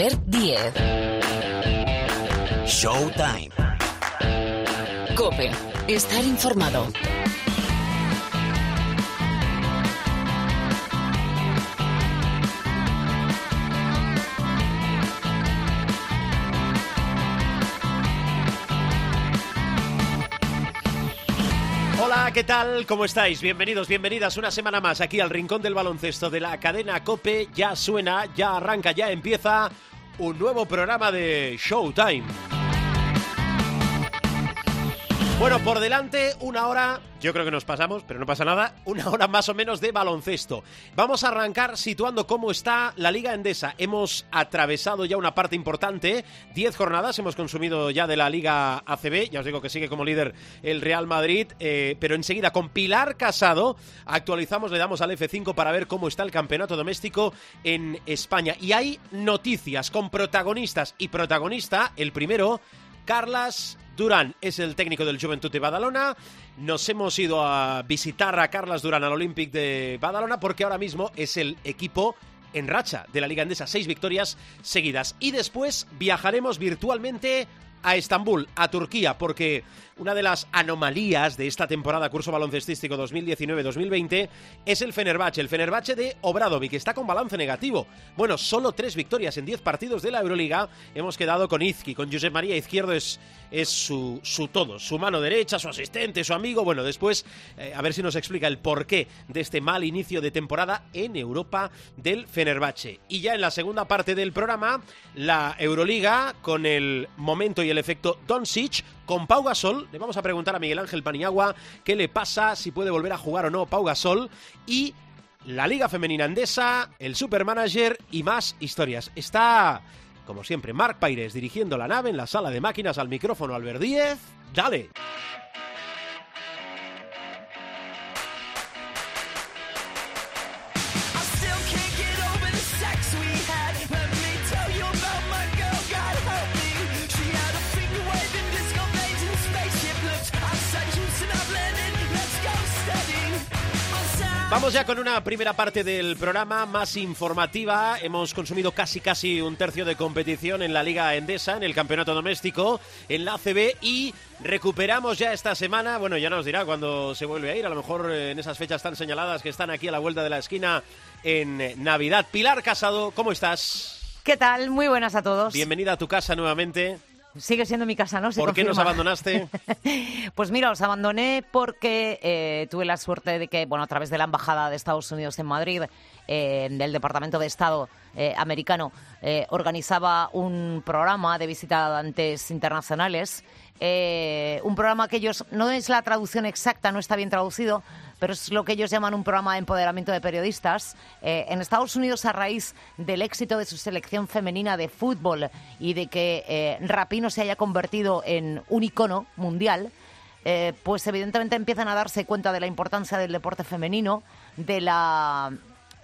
Albert Diez. Showtime. Cope. Estar informado. Hola, ¿qué tal? ¿Cómo estáis? Bienvenidos, bienvenidas una semana más aquí al Rincón del Baloncesto de la cadena Cope. Ya suena, ya arranca, ya empieza un nuevo programa de Showtime. Bueno, por delante una hora, yo creo que nos pasamos, pero no pasa nada, una hora más o menos de baloncesto. Vamos a arrancar situando cómo está la Liga Endesa. Hemos atravesado ya una parte importante, 10 jornadas hemos consumido ya de la Liga ACB, ya os digo que sigue como líder el Real Madrid, eh, pero enseguida con Pilar Casado actualizamos, le damos al F5 para ver cómo está el campeonato doméstico en España. Y hay noticias con protagonistas y protagonista, el primero, Carlas Durán es el técnico del Juventud de Badalona. Nos hemos ido a visitar a Carlas Durán al Olympic de Badalona porque ahora mismo es el equipo en racha de la Liga Endesa, seis victorias seguidas. Y después viajaremos virtualmente a Estambul, a Turquía, porque una de las anomalías de esta temporada curso baloncestístico 2019-2020 es el Fenerbahce, el Fenerbahce de Obradovic, que está con balance negativo. Bueno, solo tres victorias en diez partidos de la Euroliga. Hemos quedado con Izki, con Josep María Izquierdo es, es su, su todo, su mano derecha, su asistente, su amigo. Bueno, después eh, a ver si nos explica el porqué de este mal inicio de temporada en Europa del Fenerbahce. Y ya en la segunda parte del programa, la Euroliga con el momento y el efecto Doncic con Pau Gasol. Le vamos a preguntar a Miguel Ángel Paniagua qué le pasa, si puede volver a jugar o no Pau Gasol. Y la Liga Femenina Andesa, el Supermanager y más historias. Está, como siempre, Marc Paires dirigiendo la nave en la sala de máquinas al micrófono Albert Díez. ¡Dale! Vamos ya con una primera parte del programa más informativa. Hemos consumido casi casi un tercio de competición en la Liga Endesa, en el campeonato doméstico, en la ACB y recuperamos ya esta semana. Bueno, ya nos dirá cuando se vuelve a ir, a lo mejor en esas fechas tan señaladas que están aquí a la vuelta de la esquina en Navidad. Pilar Casado, ¿cómo estás? ¿Qué tal? Muy buenas a todos. Bienvenida a tu casa nuevamente. Sigue siendo mi casa, ¿no? Se ¿Por qué nos abandonaste? Pues mira, os abandoné porque eh, tuve la suerte de que, bueno, a través de la Embajada de Estados Unidos en Madrid, eh, del Departamento de Estado eh, americano, eh, organizaba un programa de visitantes internacionales. Eh, un programa que ellos, no es la traducción exacta, no está bien traducido, pero es lo que ellos llaman un programa de empoderamiento de periodistas. Eh, en Estados Unidos, a raíz del éxito de su selección femenina de fútbol y de que eh, Rapino se haya convertido en un icono mundial, eh, pues evidentemente empiezan a darse cuenta de la importancia del deporte femenino, de la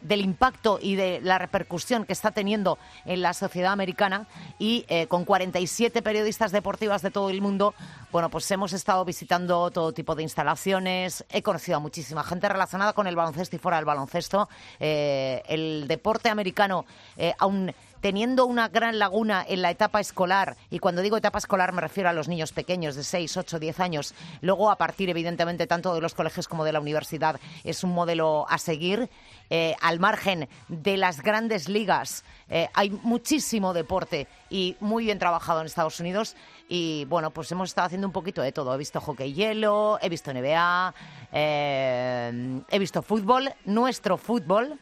del impacto y de la repercusión que está teniendo en la sociedad americana y eh, con 47 periodistas deportivas de todo el mundo, bueno, pues hemos estado visitando todo tipo de instalaciones, he conocido a muchísima gente relacionada con el baloncesto y fuera del baloncesto. Eh, el deporte americano, eh, aún teniendo una gran laguna en la etapa escolar, y cuando digo etapa escolar me refiero a los niños pequeños de 6, 8, 10 años, luego a partir evidentemente tanto de los colegios como de la universidad es un modelo a seguir. Eh, al margen de las grandes ligas eh, hay muchísimo deporte y muy bien trabajado en Estados Unidos y bueno, pues hemos estado haciendo un poquito de todo. He visto hockey hielo, he visto NBA, eh, he visto fútbol, nuestro fútbol.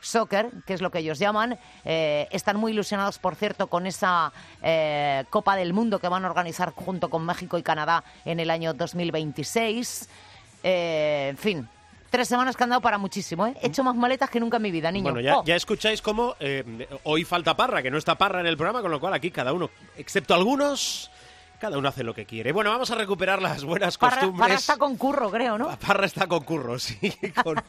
Soccer, que es lo que ellos llaman. Eh, están muy ilusionados, por cierto, con esa eh, Copa del Mundo que van a organizar junto con México y Canadá en el año 2026. Eh, en fin, tres semanas que han dado para muchísimo. ¿eh? He hecho más maletas que nunca en mi vida, niño. Bueno, ya, Oh. ya escucháis cómo eh, hoy falta Parra, que no está Parra en el programa, con lo cual aquí cada uno, excepto algunos, cada uno hace lo que quiere. Bueno, vamos a recuperar las buenas Parra, costumbres. Parra está con curro, creo, ¿no? Parra está con curro, sí. con-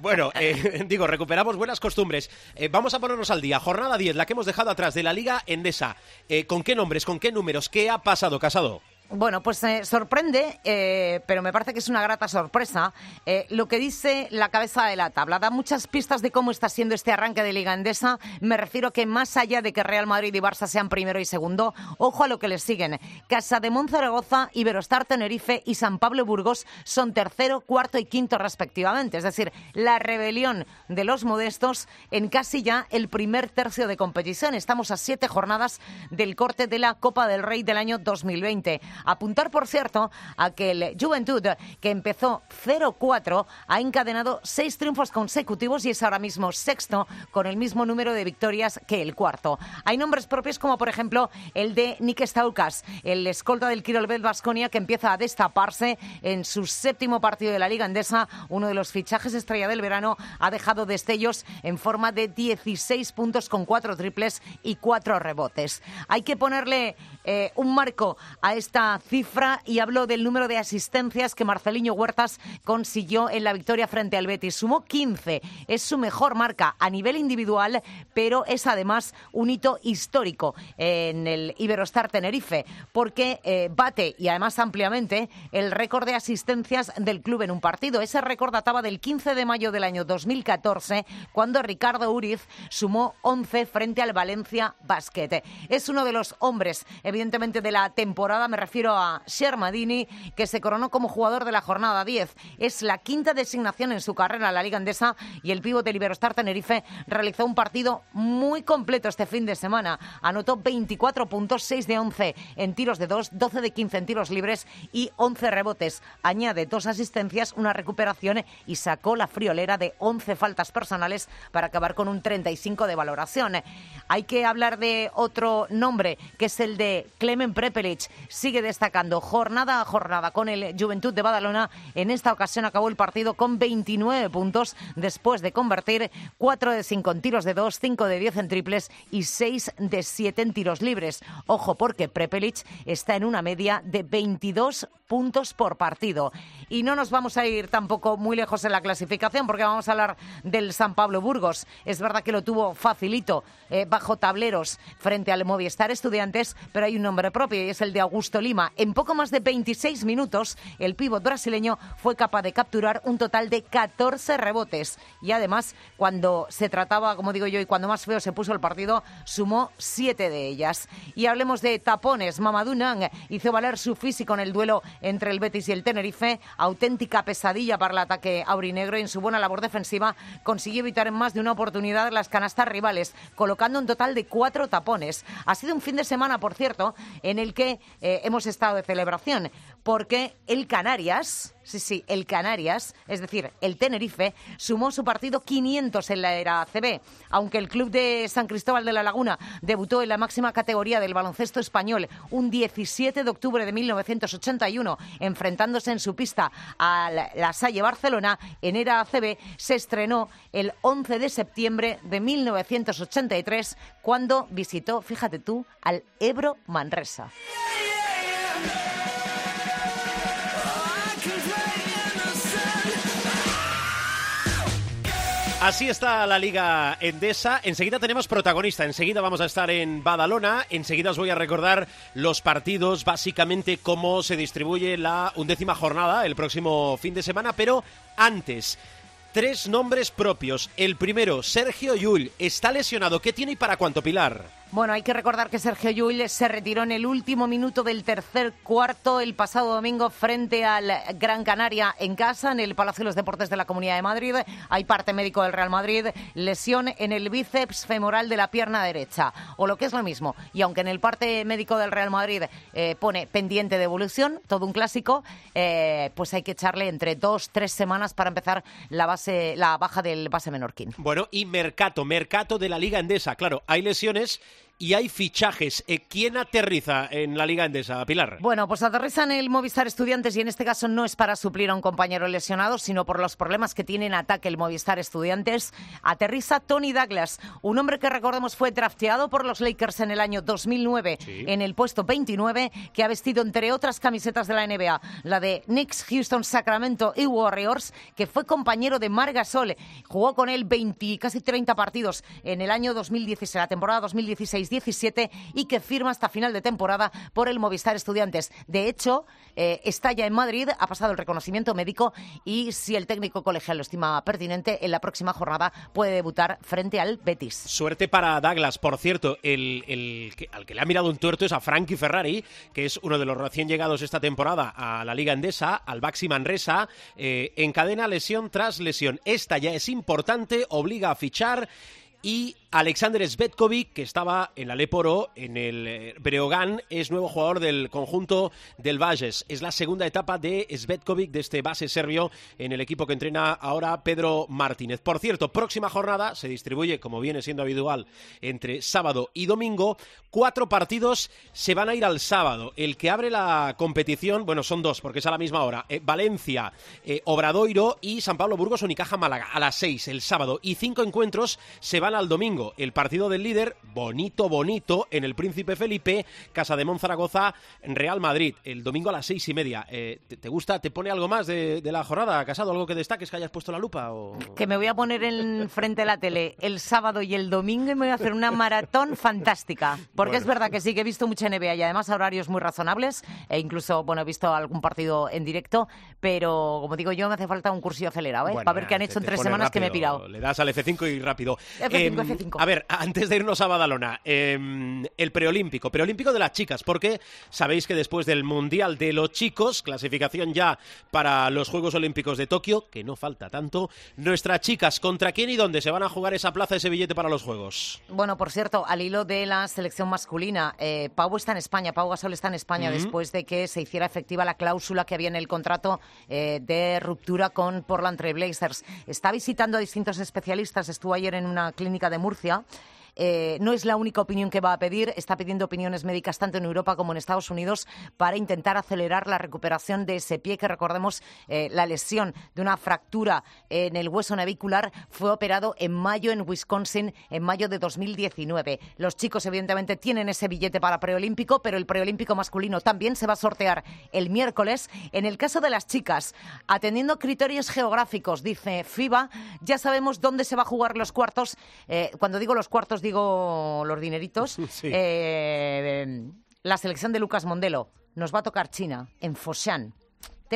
Bueno, eh, digo, recuperamos buenas costumbres. Eh, vamos a ponernos al día. Jornada 10, la que hemos dejado atrás de la Liga Endesa. Eh, ¿Con qué nombres, con qué números, qué ha pasado, Casado? Bueno, pues eh, sorprende, eh, pero me parece que es una grata sorpresa eh, lo que dice la cabeza de la tabla. Da muchas pistas de cómo está siendo este arranque de Liga Endesa. Me refiero que más allá de que Real Madrid y Barça sean primero y segundo, ojo a lo que les siguen. Casa de Monzaragoza, Iberostar Tenerife y San Pablo Burgos son tercero, cuarto y quinto respectivamente. Es decir, la rebelión de los modestos en casi ya el primer tercio de competición. Estamos a siete jornadas del corte de la Copa del Rey del año 2020. Apuntar, por cierto, a que el Juventud, que empezó 0-4, ha encadenado seis triunfos consecutivos y es ahora mismo sexto con el mismo número de victorias que el cuarto. Hay nombres propios como, por ejemplo, el de Nick Staukas, el escolta del Kirolbet Vasconia, que empieza a destaparse en su séptimo partido de la Liga Endesa. Uno de los fichajes estrella del verano ha dejado destellos en forma de 16 puntos con cuatro triples y cuatro rebotes. Hay que ponerle eh, un marco a esta cifra y habló del número de asistencias que Marceliño Huertas consiguió en la victoria frente al Betis. Sumó 15. Es su mejor marca a nivel individual, pero es además un hito histórico en el Iberostar Tenerife, porque eh, bate y además ampliamente el récord de asistencias del club en un partido. Ese récord databa del 15 de mayo del año 2014, cuando Ricardo Uriz sumó 11 frente al Valencia Basket. Es uno de los hombres, evidentemente, de la temporada, me refiero a Shermadini, que se coronó como jugador de la jornada 10. Es la quinta designación en su carrera en la Liga Andesa y el pívot de Liberostar Tenerife realizó un partido muy completo este fin de semana. Anotó 24 puntos, 6 de 11 en tiros de 2, 12 de 15 en tiros libres y 11 rebotes. Añade dos asistencias, una recuperación y sacó la friolera de 11 faltas personales para acabar con un 35 de valoración. Hay que hablar de otro nombre, que es el de Clemen Prepelic. Sigue destacando jornada a jornada con el Juventud de Badalona. En esta ocasión acabó el partido con 29 puntos después de convertir 4 de 5 en tiros de 2, 5 de 10 en triples y 6 de 7 en tiros libres. Ojo porque Prepelic está en una media de 22 puntos por partido. Y no nos vamos a ir tampoco muy lejos en la clasificación porque vamos a hablar del San Pablo Burgos. Es verdad que lo tuvo facilito eh, bajo tableros frente al Movistar Estudiantes, pero hay un nombre propio y es el de Augusto Lima en poco más de 26 minutos, el pívot brasileño fue capaz de capturar un total de 14 rebotes. Y además, cuando se trataba, como digo yo, y cuando más feo se puso el partido, sumó 7 de ellas. Y hablemos de tapones. Mamadou Nang hizo valer su físico en el duelo entre el Betis y el Tenerife. Auténtica pesadilla para el ataque aurinegro y en su buena labor defensiva consiguió evitar en más de una oportunidad las canastas rivales, colocando un total de cuatro tapones. Ha sido un fin de semana, por cierto, en el que eh, hemos estado de celebración, porque el Canarias, sí, sí, el Canarias, es decir, el Tenerife, sumó su partido 500 en la era ACB, aunque el club de San Cristóbal de la Laguna debutó en la máxima categoría del baloncesto español un 17 de octubre de 1981, enfrentándose en su pista a la Salle Barcelona, en era ACB se estrenó el 11 de septiembre de 1983, cuando visitó, fíjate tú, al Ebro Manresa. Así está la Liga Endesa. Enseguida tenemos protagonista. Enseguida vamos a estar en Badalona. Enseguida os voy a recordar los partidos, básicamente cómo se distribuye la undécima jornada el próximo fin de semana. Pero antes, tres nombres propios. El primero, Sergio Yul. Está lesionado. ¿Qué tiene y para cuánto, Pilar? Bueno, hay que recordar que Sergio Llull se retiró en el último minuto del tercer cuarto el pasado domingo frente al Gran Canaria en casa, en el Palacio de los Deportes de la Comunidad de Madrid. Hay parte médico del Real Madrid, lesión en el bíceps femoral de la pierna derecha, o lo que es lo mismo. Y aunque en el parte médico del Real Madrid eh, pone pendiente de evolución, todo un clásico, eh, pues hay que echarle entre dos, tres semanas para empezar la base, la baja del base menorquín. Bueno, y Mercato, Mercato de la Liga Endesa. Claro, hay lesiones y hay fichajes. Eh, ¿Quién aterriza en la Liga Endesa, Pilar? Bueno, pues aterriza en el Movistar Estudiantes y en este caso no es para suplir a un compañero lesionado, sino por los problemas que tiene en ataque el Movistar Estudiantes. Aterriza Tony Douglas, un hombre que recordemos fue drafteado por los Lakers en el año 2009 en el puesto 29, que ha vestido entre otras camisetas de la NBA, la de Knicks, Houston, Sacramento y Warriors, que fue compañero de Margasol. Jugó con él 20, casi 30 partidos en el año 2016, la temporada 2016 16-17 y que firma hasta final de temporada por el Movistar Estudiantes. De hecho, eh, está ya en Madrid, ha pasado el reconocimiento médico y si el técnico colegial lo estima pertinente, en la próxima jornada puede debutar frente al Betis. Suerte para Douglas. Por cierto, al que le ha mirado un tuerto es a Frankie Ferrari, que es uno de los recién llegados esta temporada a la Liga Endesa, al Baxi Manresa, eh, encadena lesión tras lesión. Esta ya es importante, obliga a fichar y Alexander Svetkovic, que estaba en la en el eh, Breogán, es nuevo jugador del conjunto del Valles. Es la segunda etapa de Svetkovic, de este base serbio, en el equipo que entrena ahora Pedro Martínez. Por cierto, próxima jornada se distribuye, como viene siendo habitual, entre sábado y domingo. Cuatro partidos se van a ir al sábado. El que abre la competición, bueno, son dos, porque es a la misma hora. Eh, Valencia, eh, Obradoiro y San Pablo Burgos, Unicaja, Málaga, a las seis el sábado. Y cinco encuentros se van al domingo el partido del líder, bonito, bonito, en el Príncipe Felipe, Casa de Monzaragoza, Real Madrid, el domingo a las seis y media. Eh, ¿te, gusta? ¿Te pone algo más de, la jornada, Casado? ¿Algo que destaques que hayas puesto la lupa? O... Que me voy a poner en frente de la tele el sábado y el domingo y me voy a hacer una maratón fantástica. Porque es verdad que sí, que he visto mucha NBA y además a horarios muy razonables. E incluso, bueno, he visto algún partido en directo, pero como digo yo, me hace falta un cursillo acelerado, ¿eh? para ver qué han hecho en tres semanas que me he pirado. Le das al F5 y rápido. F5, em, F5. A ver, antes de irnos a Badalona, em, el preolímpico, preolímpico de las chicas, porque sabéis que después del Mundial de los chicos, clasificación ya para los Juegos Olímpicos de Tokio, que no falta tanto, nuestras chicas, ¿contra quién y dónde se van a jugar esa plaza, ese billete para los Juegos? Bueno, por cierto, al hilo de la selección masculina, eh, Pau está en España, Pau Gasol está en España después de que se hiciera efectiva la cláusula que había en el contrato eh, de ruptura con Portland Trail Blazers. Está visitando a distintos especialistas, estuvo ayer en una clínica de Murcia Murcia eh, no es la única opinión que va a pedir, está pidiendo opiniones médicas tanto en Europa como en Estados Unidos para intentar acelerar la recuperación de ese pie que recordemos eh, la lesión de una fractura en el hueso navicular fue operado en mayo en Wisconsin en mayo de 2019. Los chicos evidentemente tienen ese billete para preolímpico, pero el preolímpico masculino también se va a sortear el miércoles. En el caso de las chicas, atendiendo criterios geográficos, dice FIBA, ya sabemos dónde se va a jugar los cuartos. Eh, cuando digo los cuartos digo los dineritos. Eh, la selección de Lucas Mondelo nos va a tocar China, en Foshan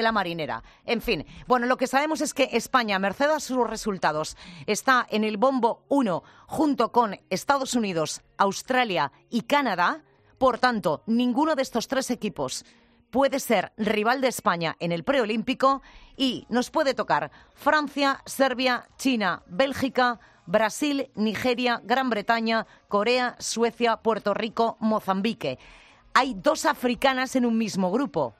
la marinera. En fin, bueno, lo que sabemos es que España, merced a sus resultados, está en el bombo 1 junto con Estados Unidos, Australia y Canadá. Por tanto, ninguno de estos tres equipos puede ser rival de España en el preolímpico y nos puede tocar Francia, Serbia, China, Bélgica, Brasil, Nigeria, Gran Bretaña, Corea, Suecia, Puerto Rico, Mozambique. Hay dos africanas en un mismo grupo,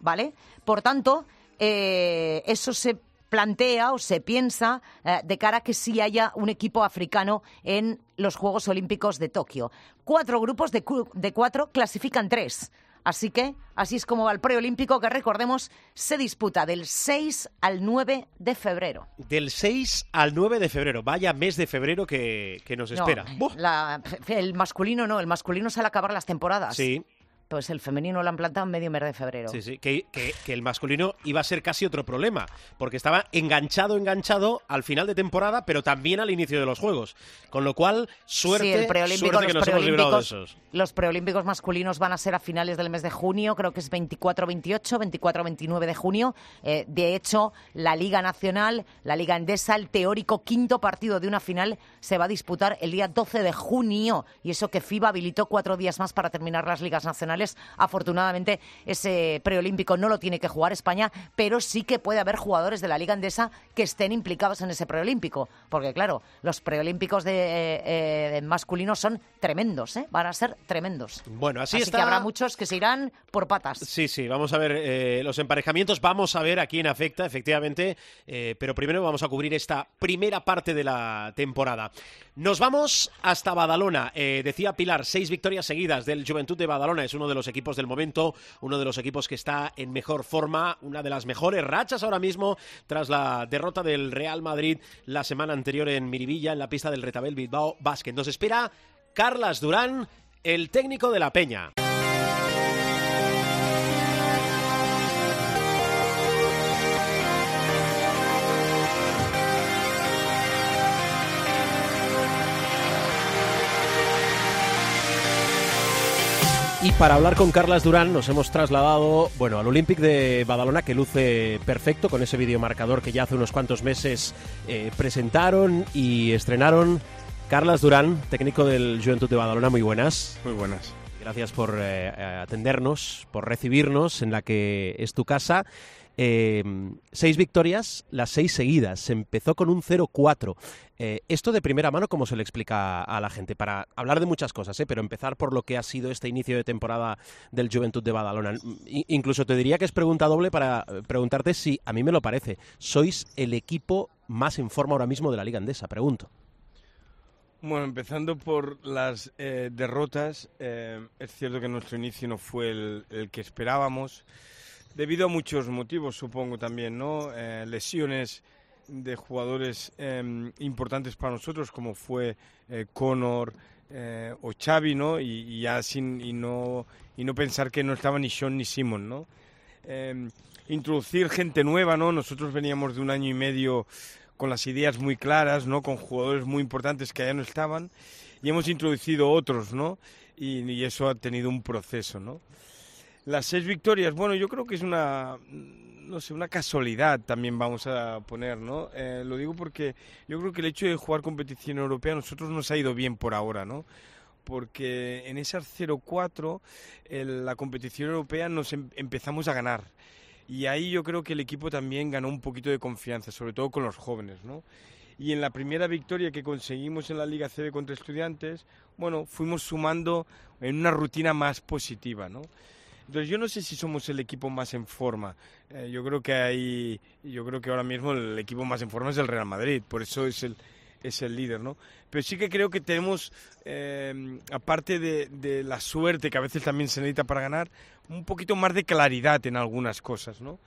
¿vale? Por tanto, eh, eso se plantea o se piensa eh, de cara a que sí haya un equipo africano en los Juegos Olímpicos de Tokio. Cuatro grupos de, de cuatro clasifican tres. Así que así es como va el preolímpico que recordemos se disputa del 6 al 9 de febrero. Del 6 al 9 de febrero, vaya mes de febrero que, nos espera. el masculino no, el masculino sale a acabar las temporadas. Sí, pues el femenino lo han plantado en medio mes de febrero. Sí, sí, que, el masculino iba a ser casi otro problema, porque estaba enganchado, enganchado al final de temporada, pero también al inicio de los Juegos. Con lo cual, suerte, suerte que nos hemos librado de esos. Los preolímpicos masculinos van a ser a finales del mes de junio, creo que es 24-28, 24-29 de junio. Eh, de hecho, la Liga Nacional, la Liga Endesa, el teórico quinto partido de una final se va a disputar el día 12 de junio. Y eso que FIBA habilitó cuatro días más para terminar las ligas nacionales Afortunadamente, ese preolímpico no lo tiene que jugar España, pero sí que puede haber jugadores de la Liga Andesa que estén implicados en ese preolímpico. Porque, claro, los preolímpicos de, eh, masculinos son tremendos, ¿eh? Van a ser tremendos. Bueno, así, así que habrá muchos que se irán por patas. Sí, sí, vamos a ver eh, los emparejamientos, vamos a ver a quién afecta, efectivamente, eh, pero primero vamos a cubrir esta primera parte de la temporada. Nos vamos hasta Badalona. decía Pilar, seis victorias seguidas del Juventud de Badalona. Es uno de los equipos del momento, uno de los equipos que está en mejor forma, una de las mejores rachas ahora mismo tras la derrota del Real Madrid la semana anterior en Miribilla, en la pista del Retabel Bilbao Basket. Nos espera Carlas Durán, el técnico de la Peña. Y para hablar con Carlas Durán nos hemos trasladado, bueno, al Olympic de Badalona que luce perfecto con ese videomarcador que ya hace unos cuantos meses eh, presentaron y estrenaron. Carlas Durán, técnico del Juventud de Badalona, muy buenas. Muy buenas. Gracias por eh, atendernos, por recibirnos en la que es tu casa. Eh, seis victorias, las seis seguidas. Se empezó con un 0-4. Eh, esto de primera mano, ¿cómo se le explica a la gente? Para hablar de muchas cosas, ¿eh? pero empezar por lo que ha sido este inicio de temporada del Juventud de Badalona. incluso te diría que es pregunta doble para preguntarte si, a mí me lo parece, sois el equipo más en forma ahora mismo de la Liga Andesa. Pregunto. Bueno, empezando por las eh, derrotas, es cierto que nuestro inicio no fue el que esperábamos debido a muchos motivos, supongo también, ¿no? Eh, lesiones de jugadores em, importantes para nosotros, como fue eh, Conor eh, o Xavi, ¿no? Y, ya sin y no y no pensar que no estaba ni Sean ni Simon, ¿no? Em, introducir gente nueva, ¿no? Nosotros veníamos de un año y medio con las ideas muy claras, ¿no? Con jugadores muy importantes que ya no estaban y hemos introducido otros, ¿no? Y, y eso ha tenido un proceso, ¿no? Las seis victorias, bueno, yo creo que es una, no sé, una casualidad también vamos a poner, ¿no? Eh, lo digo porque yo creo que el hecho de jugar competición europea a nosotros nos ha ido bien por ahora, ¿no? Porque en esas 0-4 la competición europea nos em, empezamos a ganar. Y ahí yo creo que el equipo también ganó un poquito de confianza, sobre todo con los jóvenes, ¿no? Y en la primera victoria que conseguimos en la Liga CB contra Estudiantes, bueno, fuimos sumando en una rutina más positiva, ¿no? Entonces yo no sé si somos el equipo más en forma. Eh, yo creo que hay, yo creo que ahora mismo el equipo más en forma es el Real Madrid, por eso es el es el líder, ¿no? Pero sí que creo que tenemos, eh, aparte de, la suerte que a veces también se necesita para ganar, un poquito más de claridad en algunas cosas, ¿no?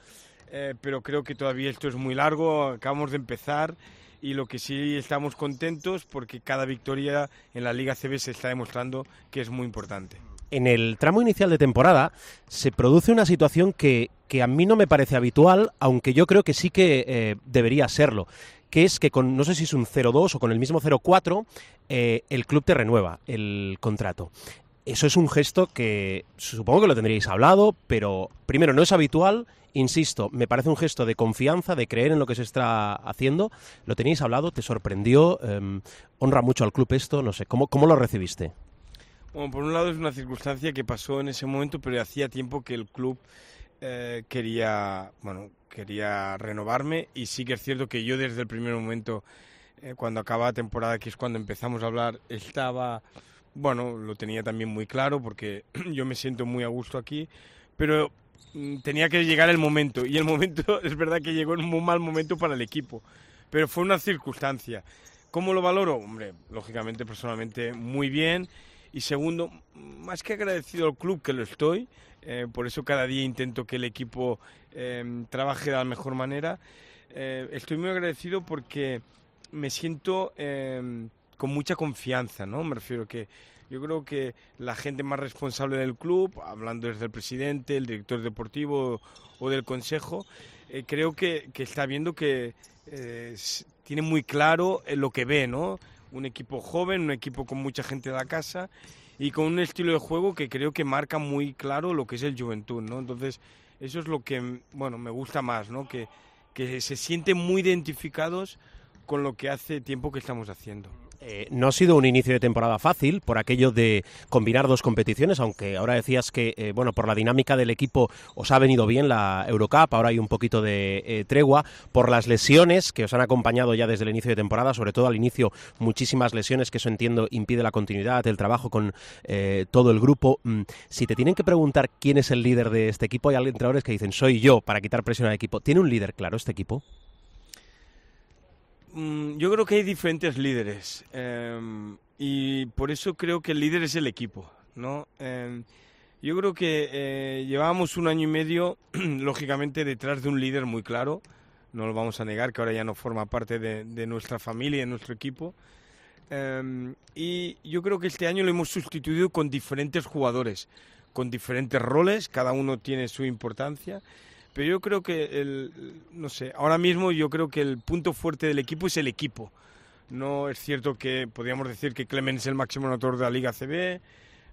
Eh, pero creo que todavía esto es muy largo, acabamos de empezar y lo que sí estamos contentos porque cada victoria en la Liga CB se está demostrando que es muy importante en el tramo inicial de temporada se produce una situación que, a mí no me parece habitual, aunque yo creo que sí que eh, debería serlo, que es que con, no sé si es un 0-2 o con el mismo 0-4, eh, el club te renueva el contrato. Eso es un gesto que supongo que lo tendríais hablado, pero primero no es habitual, insisto, me parece un gesto de confianza, de creer en lo que se está haciendo. ¿Lo teníais hablado? ¿Te sorprendió? Em, ¿Honra mucho al club esto? No sé, ¿cómo, cómo lo recibiste? Bueno, por un lado es una circunstancia que pasó en ese momento, pero hacía tiempo que el club eh, quería, bueno, quería renovarme y sí que es cierto que yo desde el primer momento, eh, cuando acaba la temporada, que es cuando empezamos a hablar, estaba, bueno, lo tenía también muy claro porque yo me siento muy a gusto aquí, pero mm, tenía que llegar el momento y el momento es verdad que llegó en un mal momento para el equipo, pero fue una circunstancia. ¿Cómo lo valoro? Hombre, lógicamente, personalmente, muy bien y segundo, más que agradecido al club, que lo estoy, eh, por eso cada día intento que el equipo em, trabaje de la mejor manera, eh, estoy muy agradecido porque me siento em, con mucha confianza, ¿no? Me refiero que yo creo que la gente más responsable del club, hablando desde el presidente, el director deportivo o del consejo, eh, creo que, que, está viendo que tiene muy claro lo que ve, ¿no? Un equipo joven, un equipo con mucha gente de la casa y con un estilo de juego que creo que marca muy claro lo que es el Juventud, ¿no? Entonces, eso es lo que, bueno, me gusta más, ¿no? Que, que se sienten muy identificados con lo que hace tiempo que estamos haciendo. Eh, no ha sido un inicio de temporada fácil por aquello de combinar dos competiciones, aunque ahora decías que, eh, bueno, por la dinámica del equipo os ha venido bien la Eurocup, ahora hay un poquito de eh, tregua, por las lesiones que os han acompañado ya desde el inicio de temporada, sobre todo al inicio muchísimas lesiones, que eso entiendo impide la continuidad, el trabajo con todo el grupo. Mm, si te tienen que preguntar quién es el líder de este equipo, hay entrenadores que dicen, soy yo, para quitar presión al equipo. ¿Tiene un líder claro este equipo? Mm, yo creo que hay diferentes líderes em, y por eso creo que el líder es el equipo, ¿no? Em, yo creo que eh, llevábamos un año y medio, lógicamente, detrás de un líder muy claro, no lo vamos a negar, que ahora ya no forma parte de, nuestra familia, de nuestro equipo. Em, y yo creo que este año lo hemos sustituido con diferentes jugadores, con diferentes roles, cada uno tiene su importancia pero yo creo que, el, no sé, ahora mismo yo creo que el punto fuerte del equipo es el equipo. No es cierto que podríamos decir que Clemens es el máximo anotador de la Liga CB,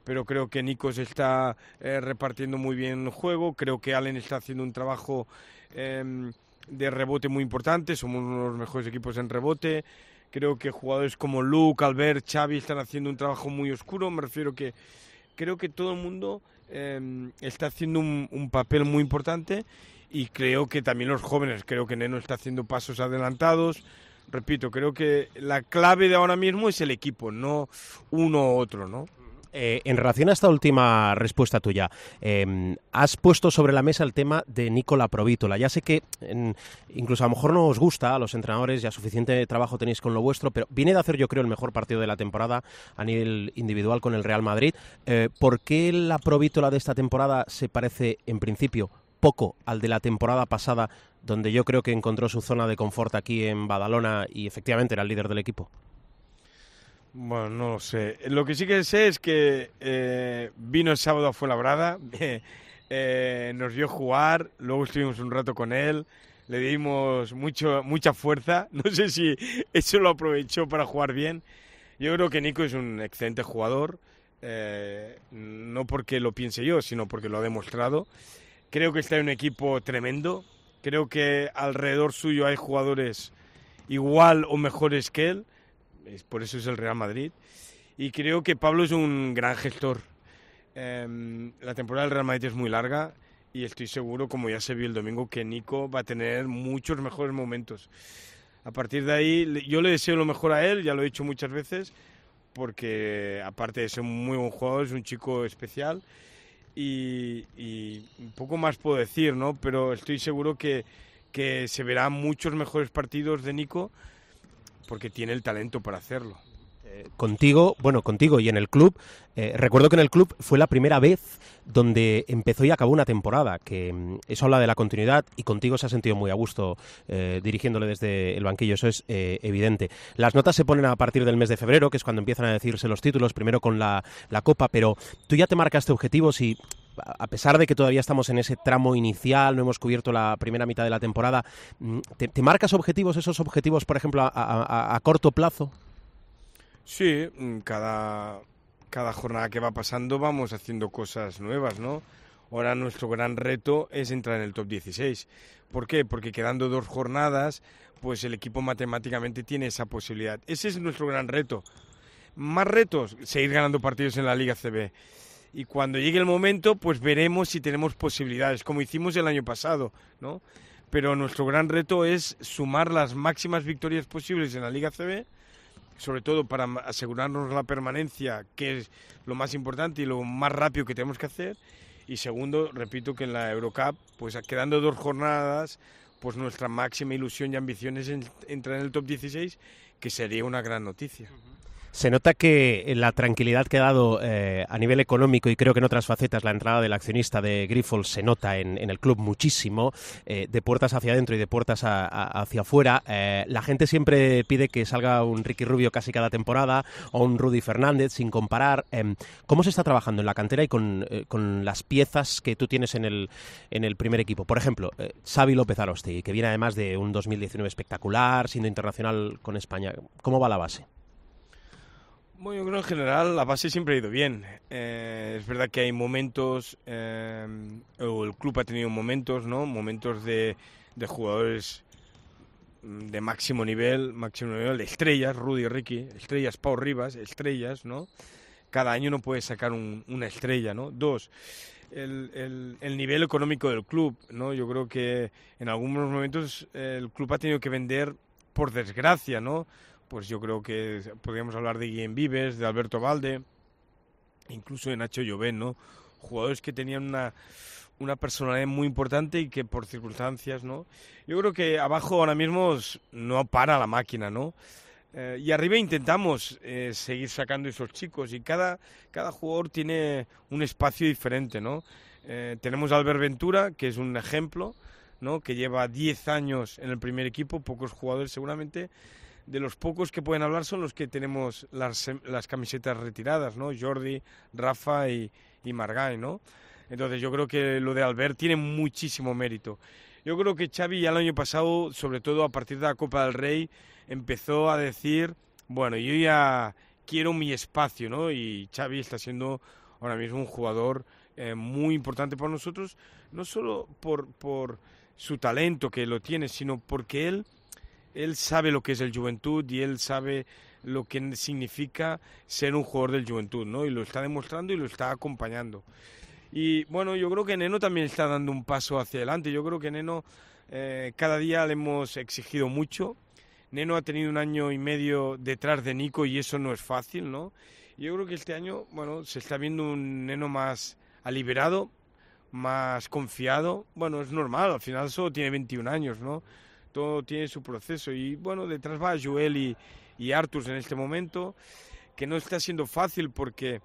pero creo que Nico se está eh, repartiendo muy bien el juego, creo que Allen está haciendo un trabajo em, de rebote muy importante, somos uno de los mejores equipos en rebote, creo que jugadores como Luke, Albert, Xavi están haciendo un trabajo muy oscuro, me refiero que creo que todo el mundo em, está haciendo un, un papel muy importante y creo que también los jóvenes, creo que Neno está haciendo pasos adelantados, repito, creo que la clave de ahora mismo es el equipo, no uno u otro, ¿no? Eh, en relación a esta última respuesta tuya, eh, has puesto sobre la mesa el tema de Nicola Provítola. Ya sé que en, incluso a lo mejor no os gusta a los entrenadores, ya suficiente trabajo tenéis con lo vuestro, pero viene de hacer yo creo el mejor partido de la temporada a nivel individual con el Real Madrid. Eh, ¿Por qué la Provítola de esta temporada se parece en principio poco al de la temporada pasada, donde yo creo que encontró su zona de confort aquí en Badalona y efectivamente era el líder del equipo? Bueno, no lo sé. Lo que sí que sé es que eh, vino el sábado a Fuenlabrada, eh, nos vio jugar, luego estuvimos un rato con él, le dimos mucho, mucha fuerza. No sé si eso lo aprovechó para jugar bien. Yo creo que Nico es un excelente jugador, eh, no porque lo piense yo, sino porque lo ha demostrado. Creo que está en un equipo tremendo. Creo que alrededor suyo hay jugadores igual o mejores que él es, por eso es el Real Madrid. Y creo que Pablo es un gran gestor. Eh, la temporada del Real Madrid es muy larga y estoy seguro, como ya se vio el domingo, que Nico va a tener muchos mejores momentos. A partir de ahí, yo le deseo lo mejor a él, ya lo he dicho muchas veces, porque aparte de ser un muy buen jugador, es un chico especial. Y, y poco más puedo decir, ¿no? Pero estoy seguro que, que se verán muchos mejores partidos de Nico porque tiene el talento para hacerlo. Contigo, bueno, contigo y en el club, eh, recuerdo que en el club fue la primera vez donde empezó y acabó una temporada, que mm, eso habla de la continuidad y contigo se ha sentido muy a gusto eh, dirigiéndole desde el banquillo, eso es eh, evidente. Las notas se ponen a partir del mes de febrero, que es cuando empiezan a decirse los títulos, primero con la, la Copa, pero tú ya te marcaste objetivos y a pesar de que todavía estamos en ese tramo inicial, no hemos cubierto la primera mitad de la temporada, mm, ¿te, marcas objetivos, esos objetivos, por ejemplo, a, a, a corto plazo? Sí, mm, cada, cada jornada que va pasando vamos haciendo cosas nuevas, ¿no? Ahora nuestro gran reto es entrar en el top 16. ¿Por qué? Porque quedando dos jornadas, pues el equipo matemáticamente tiene esa posibilidad. Ese es nuestro gran reto. Más retos, seguir ganando partidos en la Liga CB. Y cuando llegue el momento, pues veremos si tenemos posibilidades, como hicimos el año pasado, ¿no? Pero nuestro gran reto es sumar las máximas victorias posibles en la Liga CB sobre todo para asegurarnos la permanencia, que es lo más importante y lo más rápido que tenemos que hacer. Y segundo, repito que en la Eurocup, pues quedando dos jornadas, pues nuestra máxima ilusión y ambición es entrar en el top 16, que sería una gran noticia. Se nota que la tranquilidad que ha dado eh, a nivel económico y creo que en otras facetas la entrada del accionista de Grifols se nota en, en el club muchísimo, eh, de puertas hacia adentro y de puertas a, hacia afuera. Eh, la gente siempre pide que salga un Ricky Rubio casi cada temporada o un Rudy Fernández sin comparar. Em, ¿Cómo se está trabajando en la cantera y con, eh, con, las piezas que tú tienes en el, en el primer equipo? Por ejemplo, eh, Xavi López Arosti, que viene además de un 2019 espectacular, siendo internacional con España. ¿Cómo va la base? Bueno, yo creo en general la base siempre ha ido bien. Eh, es verdad que hay momentos, eh, o el club ha tenido momentos, ¿no? Momentos de, de, jugadores de máximo nivel, máximo nivel, estrellas, Rudy Ricky, estrellas, Pau Rivas, estrellas, ¿no? Cada año no puedes sacar un, una estrella, ¿no? Dos, el, el, el, nivel económico del club, ¿no? Yo creo que en algunos momentos el club ha tenido que vender por desgracia, ¿no? Pues yo creo que podríamos hablar de Guillem Vives, de Alberto Valde, incluso de Nacho Llobén, ¿no? Jugadores que tenían una, una personalidad muy importante y que por circunstancias, ¿no? Yo creo que abajo ahora mismo no para la máquina, ¿no? Eh, y arriba intentamos eh, seguir sacando esos chicos y cada, cada jugador tiene un espacio diferente, ¿no? Eh, tenemos a Albert Ventura, que es un ejemplo, ¿no? Que lleva 10 años en el primer equipo, pocos jugadores seguramente, de los pocos que pueden hablar son los que tenemos las, las camisetas retiradas, ¿no? Jordi, Rafa y, y Margay, ¿no? Entonces yo creo que lo de Albert tiene muchísimo mérito. Yo creo que Xavi ya el año pasado, sobre todo a partir de la Copa del Rey, empezó a decir, bueno, yo ya quiero mi espacio, ¿no? Y Xavi está siendo ahora mismo un jugador eh, muy importante para nosotros, no solo por, por su talento que lo tiene, sino porque él, él sabe lo que es el Juventud y él sabe lo que significa ser un jugador del Juventud, ¿no? Y lo está demostrando y lo está acompañando. Y bueno, yo creo que Neno también está dando un paso hacia adelante. Yo creo que Neno eh, cada día le hemos exigido mucho. Neno ha tenido un año y medio detrás de Nico y eso no es fácil, ¿no? Yo creo que este año, bueno, se está viendo un Neno más aliberado, más confiado. Bueno, es normal, al final solo tiene 21 años, ¿no? Todo tiene su proceso. Y bueno, detrás va Joel y, y Artus en este momento, que no está siendo fácil porque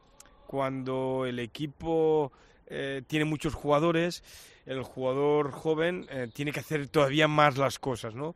cuando el equipo eh, tiene muchos jugadores, el jugador joven eh, tiene que hacer todavía más las cosas, ¿no?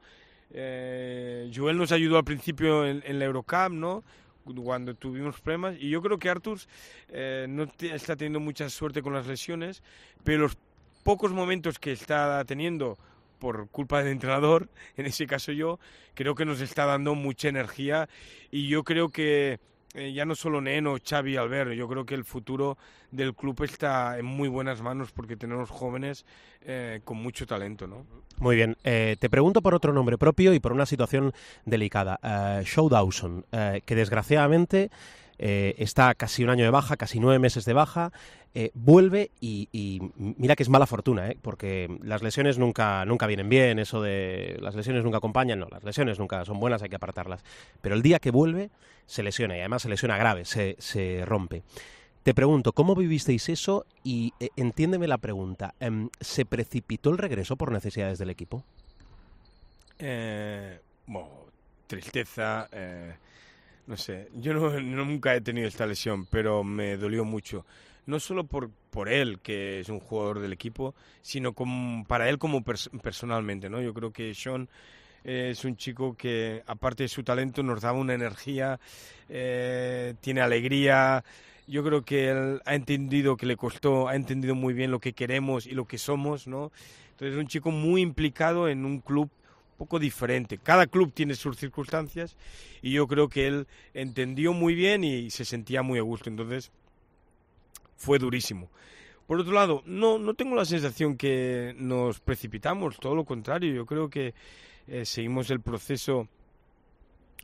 Eh, Joel nos ayudó al principio en, en la Eurocup, ¿no? Cuando tuvimos problemas, y yo creo que Arturs eh, no está teniendo mucha suerte con las lesiones, pero los pocos momentos que está teniendo por culpa del entrenador, en ese caso yo, creo que nos está dando mucha energía y yo creo que eh, ya no solo Neno, Xavi, Albert, yo creo que el futuro del club está en muy buenas manos porque tenemos jóvenes eh, con mucho talento, ¿no? Muy bien, eh, te pregunto por otro nombre propio y por una situación delicada. Shaw Dawson, que desgraciadamente eh, está casi un año de baja, casi nueve meses de baja, eh, vuelve y, mira que es mala fortuna, ¿eh? porque las lesiones nunca, nunca vienen bien, eso de las lesiones nunca acompañan, no, las lesiones nunca son buenas, hay que apartarlas. Pero el día que vuelve se lesiona y además se lesiona grave, se, se rompe. Te pregunto, ¿cómo vivisteis eso? Y entiéndeme la pregunta, em, ¿se precipitó el regreso por necesidades del equipo? Tristeza, no sé, yo no, nunca he tenido esta lesión, pero me dolió mucho. No solo por, por él, que es un jugador del equipo, sino para él como pers- personalmente, ¿no? Yo creo que Sean es un chico que, aparte de su talento, nos daba una energía, eh, tiene alegría. Yo creo que él ha entendido que le costó, ha entendido muy bien lo que queremos y lo que somos, ¿no? Entonces es un chico muy implicado en un club poco diferente. Cada club tiene sus circunstancias y yo creo que él entendió muy bien y se sentía muy a gusto. Entonces fue durísimo. Por otro lado, no, no tengo la sensación que nos precipitamos, todo lo contrario. Yo creo que eh, seguimos el proceso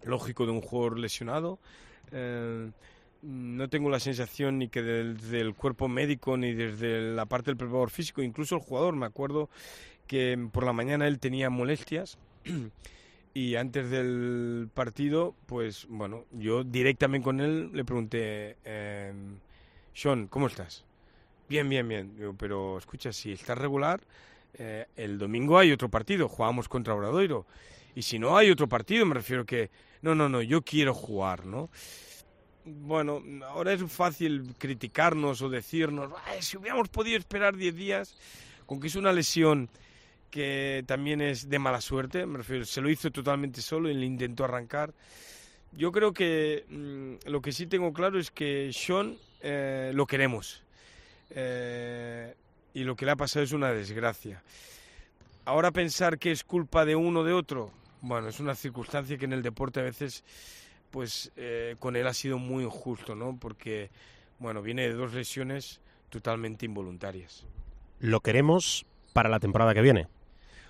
lógico de un jugador lesionado. Eh, no tengo la sensación ni que desde el cuerpo médico ni desde la parte del preparador físico, incluso el jugador, me acuerdo que por la mañana él tenía molestias y antes del partido, pues bueno, yo directamente con él le pregunté, eh, Sean, ¿cómo estás? Bien, bien, bien. Digo, pero escucha, si estás regular, eh, el domingo hay otro partido, jugamos contra Obradoiro. Y si no hay otro partido, me refiero que, no, no, no, yo quiero jugar, ¿no? Bueno, ahora es fácil criticarnos o decirnos, "Ay, si hubiéramos podido esperar 10 días, con que es una lesión que también es de mala suerte, me refiero, se lo hizo totalmente solo y le intentó arrancar. Yo creo que mm, lo que sí tengo claro es que Sean eh, lo queremos. Eh, y lo que le ha pasado es una desgracia. Ahora pensar que es culpa de uno o de otro, bueno, es una circunstancia que en el deporte a veces, pues eh, con él ha sido muy injusto, ¿no? Porque, bueno, viene de dos lesiones totalmente involuntarias. Lo queremos para la temporada que viene.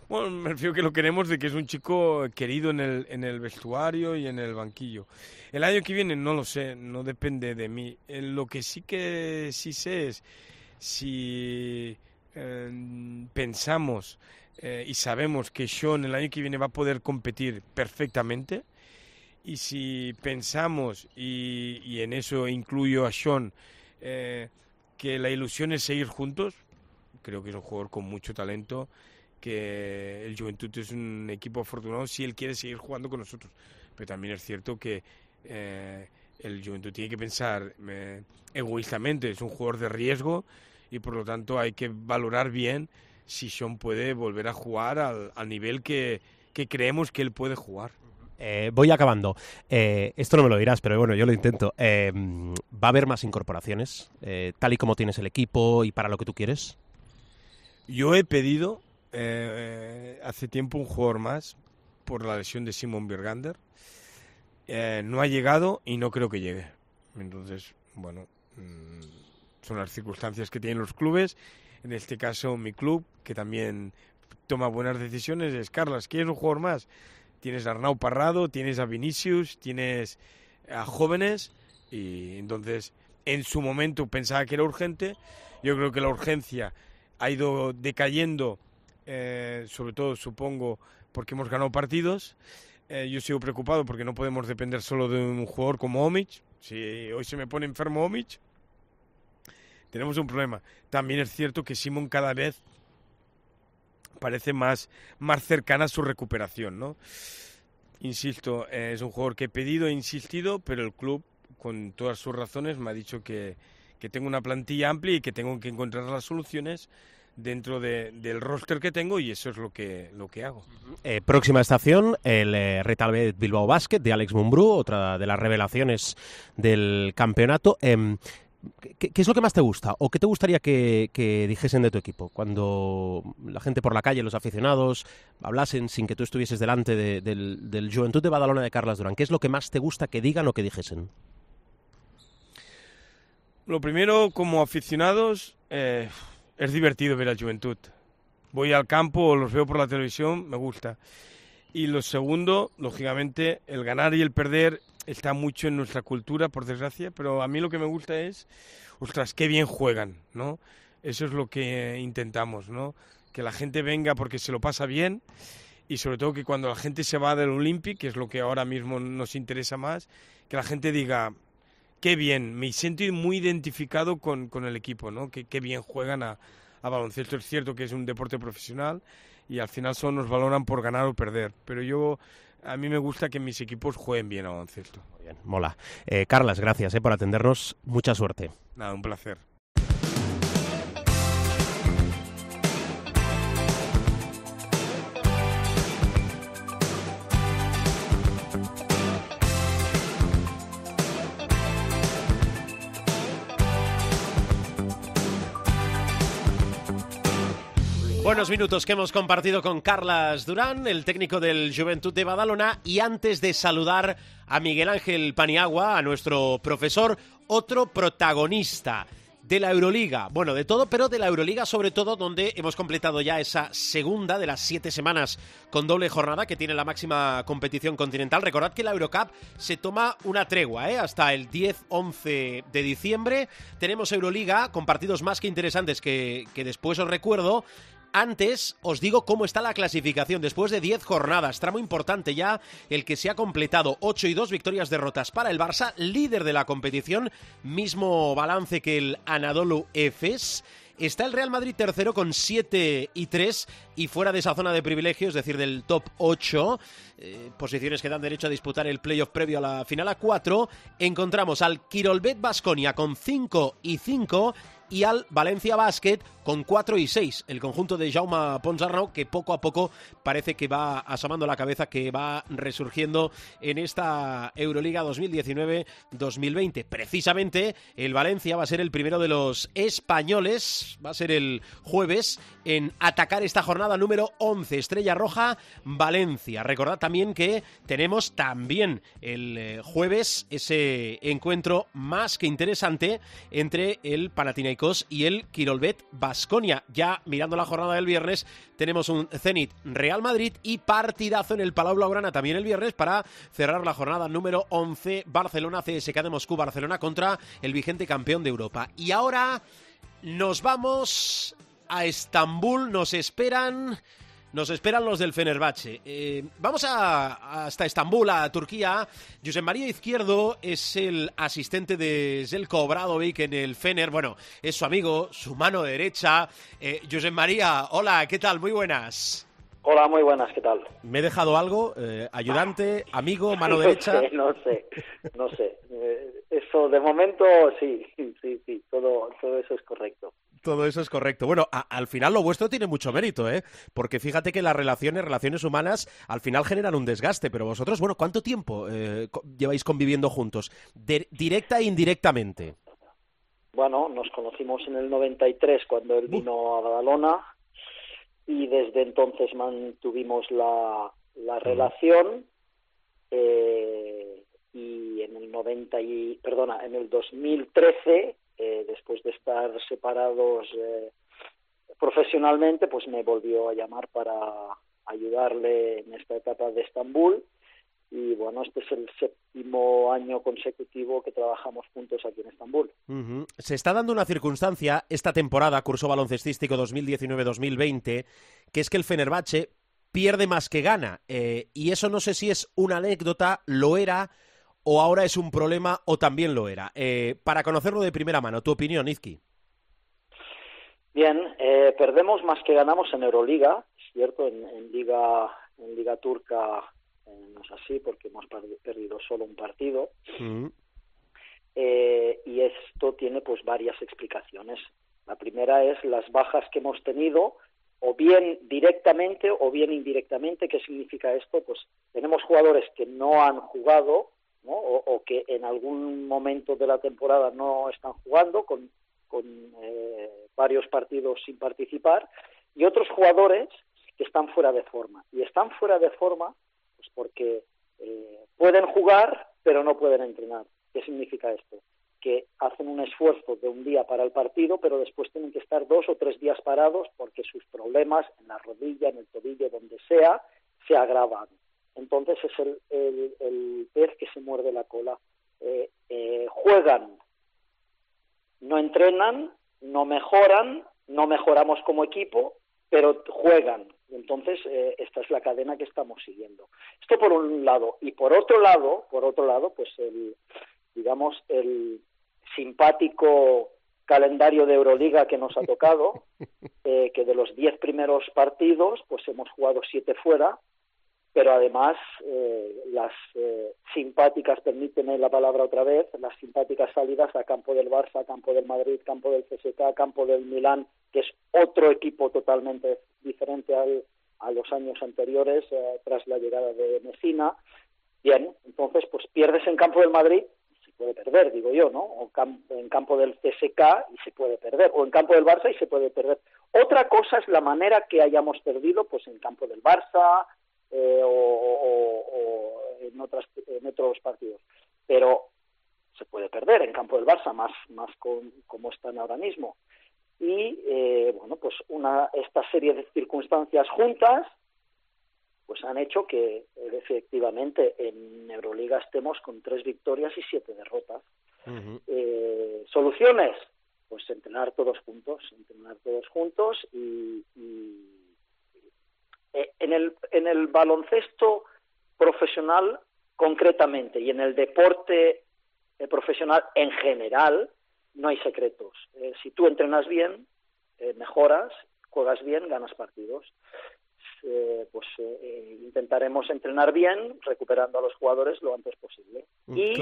Bueno, me refiero que lo queremos de que es un chico querido en el, en el vestuario y en el banquillo. El año que viene no lo sé, no depende de mí. Eh, Lo que sí que sí sé es si eh, pensamos eh, y sabemos que Sean el año que viene va a poder competir perfectamente y si pensamos, y, y en eso incluyo a Sean, que la ilusión es seguir juntos, creo que es un jugador con mucho talento que el Juventud es un equipo afortunado si él quiere seguir jugando con nosotros. Pero también es cierto que eh, el Juventud tiene que pensar eh, egoístamente, es un jugador de riesgo y por lo tanto hay que valorar bien si Sean puede volver a jugar al, al nivel que, que creemos que él puede jugar. Eh, voy acabando. Eh, esto no me lo dirás, pero bueno, yo lo intento. Eh, ¿Va a haber más incorporaciones, tal y como tienes el equipo y para lo que tú quieres? Yo he pedido eh, hace tiempo un jugador más por la lesión de Simon Birgander. Eh, no ha llegado y no creo que llegue. Entonces, bueno, mm, son las circunstancias que tienen los clubes. En este caso, mi club, que también toma buenas decisiones, es Carlas, ¿quieres un jugador más? Tienes a Arnau Parrado, tienes a Vinicius, tienes a jóvenes y entonces en su momento pensaba que era urgente. Yo creo que la urgencia ha ido decayendo, eh, sobre todo supongo porque hemos ganado partidos. Eh, yo sigo preocupado porque no podemos depender solo de un jugador como Omic. Si hoy se me pone enfermo Omic, tenemos un problema. También es cierto que Simon cada vez parece más, más cercana a su recuperación, ¿no? Insisto, eh, es un jugador que he pedido, e insistido, pero el club, con todas sus razones, me ha dicho que, que tengo una plantilla amplia y que tengo que encontrar las soluciones dentro de, del roster que tengo y eso es lo que, lo que hago. Eh, próxima estación, el eh, Retal Bilbao Basket de Alex Mumbrú, otra de las revelaciones del campeonato. Em, ¿Qué, es lo que más te gusta o qué te gustaría que, dijesen de tu equipo cuando la gente por la calle, los aficionados, hablasen sin que tú estuvieses delante del, del, Juventud de Badalona de Carlas Durán? ¿Qué es lo que más te gusta que digan o que dijesen? Lo primero, como aficionados, eh, es divertido ver a Juventud. Voy al campo o los veo por la televisión, me gusta. Y lo segundo, lógicamente, el ganar y el perder está mucho en nuestra cultura, por desgracia, pero a mí lo que me gusta es, ostras, qué bien juegan, ¿no? Eso es lo que intentamos, ¿no? Que la gente venga porque se lo pasa bien y sobre todo que cuando la gente se va del Olympic, que es lo que ahora mismo nos interesa más, que la gente diga, qué bien, me siento muy identificado con, con el equipo, ¿no? Que qué bien juegan a, a baloncesto. Es cierto que es un deporte profesional y al final solo nos valoran por ganar o perder, pero yo a mí me gusta que mis equipos jueguen bien a baloncesto. bien, mola. Eh, Carlas, gracias eh, por atendernos. Mucha suerte. Nada, un placer. Buenos minutos que hemos compartido con Carlas Durán, el técnico del Juventud de Badalona, y antes de saludar a Miguel Ángel Paniagua, a nuestro profesor, otro protagonista de la Euroliga. Bueno, de todo, pero de la Euroliga sobre todo, donde hemos completado ya esa segunda de las siete semanas con doble jornada que tiene la máxima competición continental. Recordad que la Eurocup se toma una tregua, ¿eh? Hasta el 10-11 de diciembre. Tenemos Euroliga con partidos más que interesantes que, que después os recuerdo. Antes os digo cómo está la clasificación después de 10 jornadas. Tramo importante ya el que se ha completado 8 y 2 victorias derrotas para el Barça, líder de la competición, mismo balance que el Anadolu Efes. Está el Real Madrid tercero con 7 y 3 y fuera de esa zona de privilegio, es decir, del top 8, eh, posiciones que dan derecho a disputar el playoff previo a la final a 4, encontramos al Kirolbet Basconia con 5 y 5 y al Valencia Basket con 4 y 6. El conjunto de Jaume Ponsarnau que poco a poco parece que va asomando la cabeza, que va resurgiendo en esta Euroliga 2019-2020. Precisamente el Valencia va a ser el primero de los españoles, va a ser el jueves en atacar esta jornada número 11, Estrella Roja Valencia. Recordad también que tenemos también el eh, jueves ese encuentro más que interesante entre el Panathinaikos y el Kirolbet Basket. Ya mirando la jornada del viernes, tenemos un Zenit Real Madrid y partidazo en el Palau Blaugrana también el viernes para cerrar la jornada número 11 Barcelona CSK de Moscú Barcelona contra el vigente campeón de Europa. Y ahora nos vamos a Estambul, nos esperan nos esperan los del Fenerbahce. Eh, vamos a, hasta Estambul, a Turquía. José María Izquierdo es el asistente de Zelko Obradovic en el Fener. Bueno, es su amigo, su mano derecha. Eh, José María, hola, ¿qué tal? Muy buenas. Hola, muy buenas, ¿qué tal? ¿Me he dejado algo? Eh, ¿Ayudante, amigo, mano derecha? no sé, no sé. eso de momento sí, sí, sí, todo, todo eso es correcto. Todo eso es correcto. Bueno, al final lo vuestro tiene mucho mérito, ¿eh? Porque fíjate que las relaciones, relaciones humanas, al final generan un desgaste. Pero vosotros, bueno, ¿cuánto tiempo eh, lleváis conviviendo juntos? directa e indirectamente. Bueno, nos conocimos en el 93 cuando él vino a Badalona y desde entonces mantuvimos la, la relación. Eh, y en el 90 y, perdona, en el 2013 eh, después de estar separados eh, profesionalmente, pues me volvió a llamar para ayudarle en esta etapa de Estambul y bueno, este es el séptimo año consecutivo que trabajamos juntos aquí en Estambul. Se está dando una circunstancia esta temporada, curso baloncestístico 2019-2020, que es que el Fenerbahce pierde más que gana. Eh, y eso no sé si es una anécdota, lo era, o ahora es un problema, o también lo era. Eh, para conocerlo de primera mano, tu opinión, Izki. Bien, eh, perdemos más que ganamos en Euroliga, es cierto, en, Liga en Liga Turca no es así porque hemos perdido solo un partido. Mm. y esto tiene pues varias explicaciones. La primera es las bajas que hemos tenido o bien directamente o bien indirectamente. ¿Qué significa esto? Pues tenemos jugadores que no han jugado o, que en algún momento de la temporada no están jugando con, con eh, varios partidos sin participar y otros jugadores que están fuera de forma. Y están fuera de forma pues porque eh, pueden jugar pero no pueden entrenar. ¿Qué significa esto? que hacen un esfuerzo de un día para el partido, pero después tienen que estar dos o tres días parados porque sus problemas en la rodilla, en el tobillo, donde sea, se agravan. Entonces es el, el, pez que se muerde la cola. Eh, eh, juegan, no entrenan, no mejoran, no mejoramos como equipo, pero juegan. Entonces, eh, esta es la cadena que estamos siguiendo. Esto por un lado. Y por otro lado, por otro lado, pues el, digamos, el simpático calendario de Euroliga que nos ha tocado, eh, que de los diez primeros partidos, pues hemos jugado siete fuera, pero además eh, las eh, simpáticas, permíteme la palabra otra vez, las simpáticas salidas a campo del Barça, campo del Madrid, campo del CSK, campo del Milán, que es otro equipo totalmente diferente al, a los años anteriores tras la llegada de Messina. Bien, entonces pues pierdes en campo del Madrid, puede perder, digo yo, ¿no? O en campo del CSK y se puede perder, o en campo del Barça y se puede perder. Otra cosa es la manera que hayamos perdido, pues en campo del Barça eh, o, en, otras, en otros partidos. Pero se puede perder en campo del Barça, más, más con, como están ahora mismo. Y, eh, bueno, pues una, esta serie de circunstancias juntas pues han hecho que efectivamente en Euroliga estemos con tres victorias y siete derrotas. Eh, soluciones, pues entrenar todos juntos, entrenar todos juntos y, eh, en el en el baloncesto profesional concretamente y en el deporte eh, profesional en general no hay secretos. si tú entrenas bien, mejoras, juegas bien, ganas partidos. Eh, pues eh, eh, intentaremos entrenar bien, recuperando a los jugadores lo antes posible. Mm, y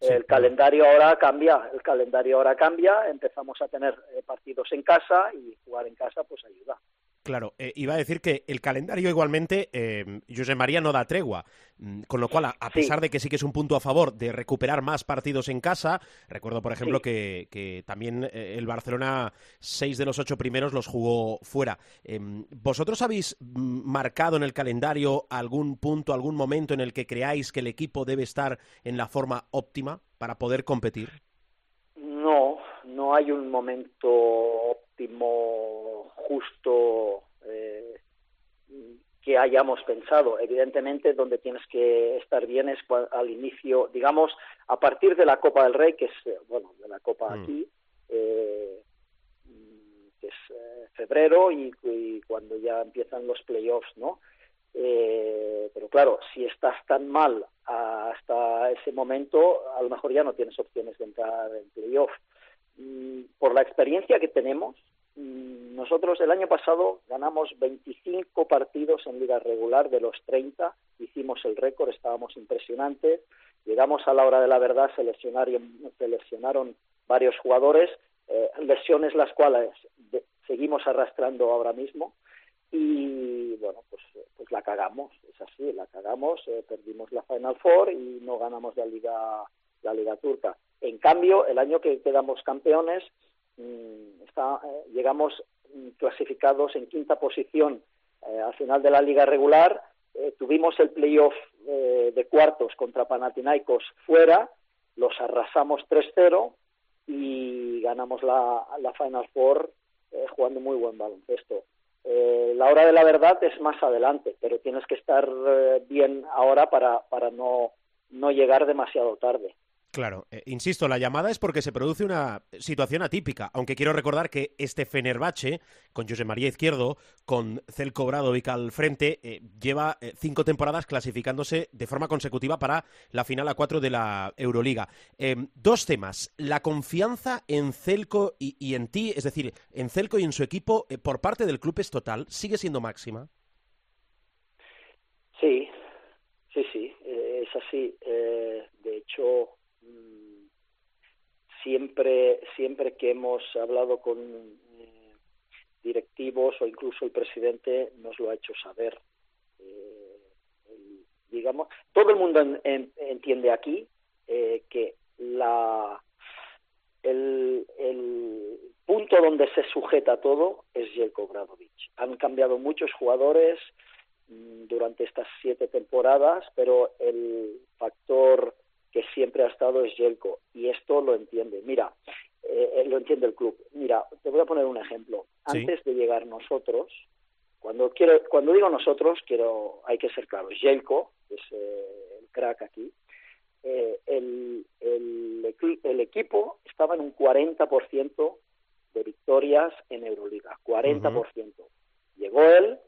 el calendario ahora cambia, el calendario ahora cambia, empezamos a tener partidos en casa y jugar en casa pues ayuda. Claro, eh, iba a decir que el calendario igualmente, eh, José María no da tregua, mm, con lo cual, a, pesar de que sí que es un punto a favor de recuperar más partidos en casa, recuerdo, por ejemplo, que, también eh, el Barcelona, seis de los ocho primeros los jugó fuera. Em, ¿Vosotros habéis mm, marcado en el calendario algún punto, algún momento en el que creáis que el equipo debe estar en la forma óptima para poder competir? No, no hay un momento óptimo justo eh, que hayamos pensado. Evidentemente, donde tienes que estar bien es al inicio, digamos, a partir de la Copa del Rey, que es, eh, bueno, de la Copa mm. aquí, eh, que es febrero y, cuando ya empiezan los playoffs, ¿no? pero claro, si estás tan mal hasta ese momento, a lo mejor ya no tienes opciones de entrar en playoff. Mm, por la experiencia que tenemos, nosotros el año pasado ganamos 25 partidos en liga regular de los 30, hicimos el récord, estábamos impresionantes, llegamos a la hora de la verdad, se lesionaron, varios jugadores, eh, lesiones las cuales seguimos arrastrando ahora mismo y bueno, pues, pues la cagamos, es así, la cagamos, eh, perdimos la Final Four y no ganamos la liga la liga turca. En cambio, el año que quedamos campeones, mm, eh, llegamos mm, clasificados en quinta posición eh, al final de la liga regular. Eh, tuvimos el playoff de cuartos contra Panathinaikos fuera, los arrasamos 3-0 y ganamos la, la Final Four eh, jugando muy buen baloncesto. Eh, la hora de la verdad es más adelante, pero tienes que estar bien ahora para, para no, no llegar demasiado tarde. Claro, eh, insisto, la llamada es porque se produce una situación atípica, aunque quiero recordar que este Fenerbahce, con José María Izquierdo, con Celco Bradovic al frente, eh, lleva eh, cinco temporadas clasificándose de forma consecutiva para la final a cuatro de la Euroliga. Em, dos temas, la confianza en Celco y, y, en ti, es decir, en Celco y en su equipo, por parte del club es total, ¿sigue siendo máxima? Sí, sí, sí, es así. de hecho, siempre, siempre que hemos hablado con eh, directivos o incluso el presidente nos lo ha hecho saber. Eh, digamos, todo el mundo en, en, entiende aquí eh, que la el, el, punto donde se sujeta todo es Jelko Bradovic. Han cambiado muchos jugadores mm, durante estas siete temporadas, pero el factor que siempre ha estado es Yelko y esto lo entiende. Mira, eh, lo entiende el club. Mira, te voy a poner un ejemplo. Antes de llegar nosotros, cuando quiero, cuando digo nosotros, quiero, hay que ser claros. Yelko, es eh, el crack aquí, eh, el, el, el, equipo estaba en un 40% de victorias en Euroliga, 40%. Llegó él,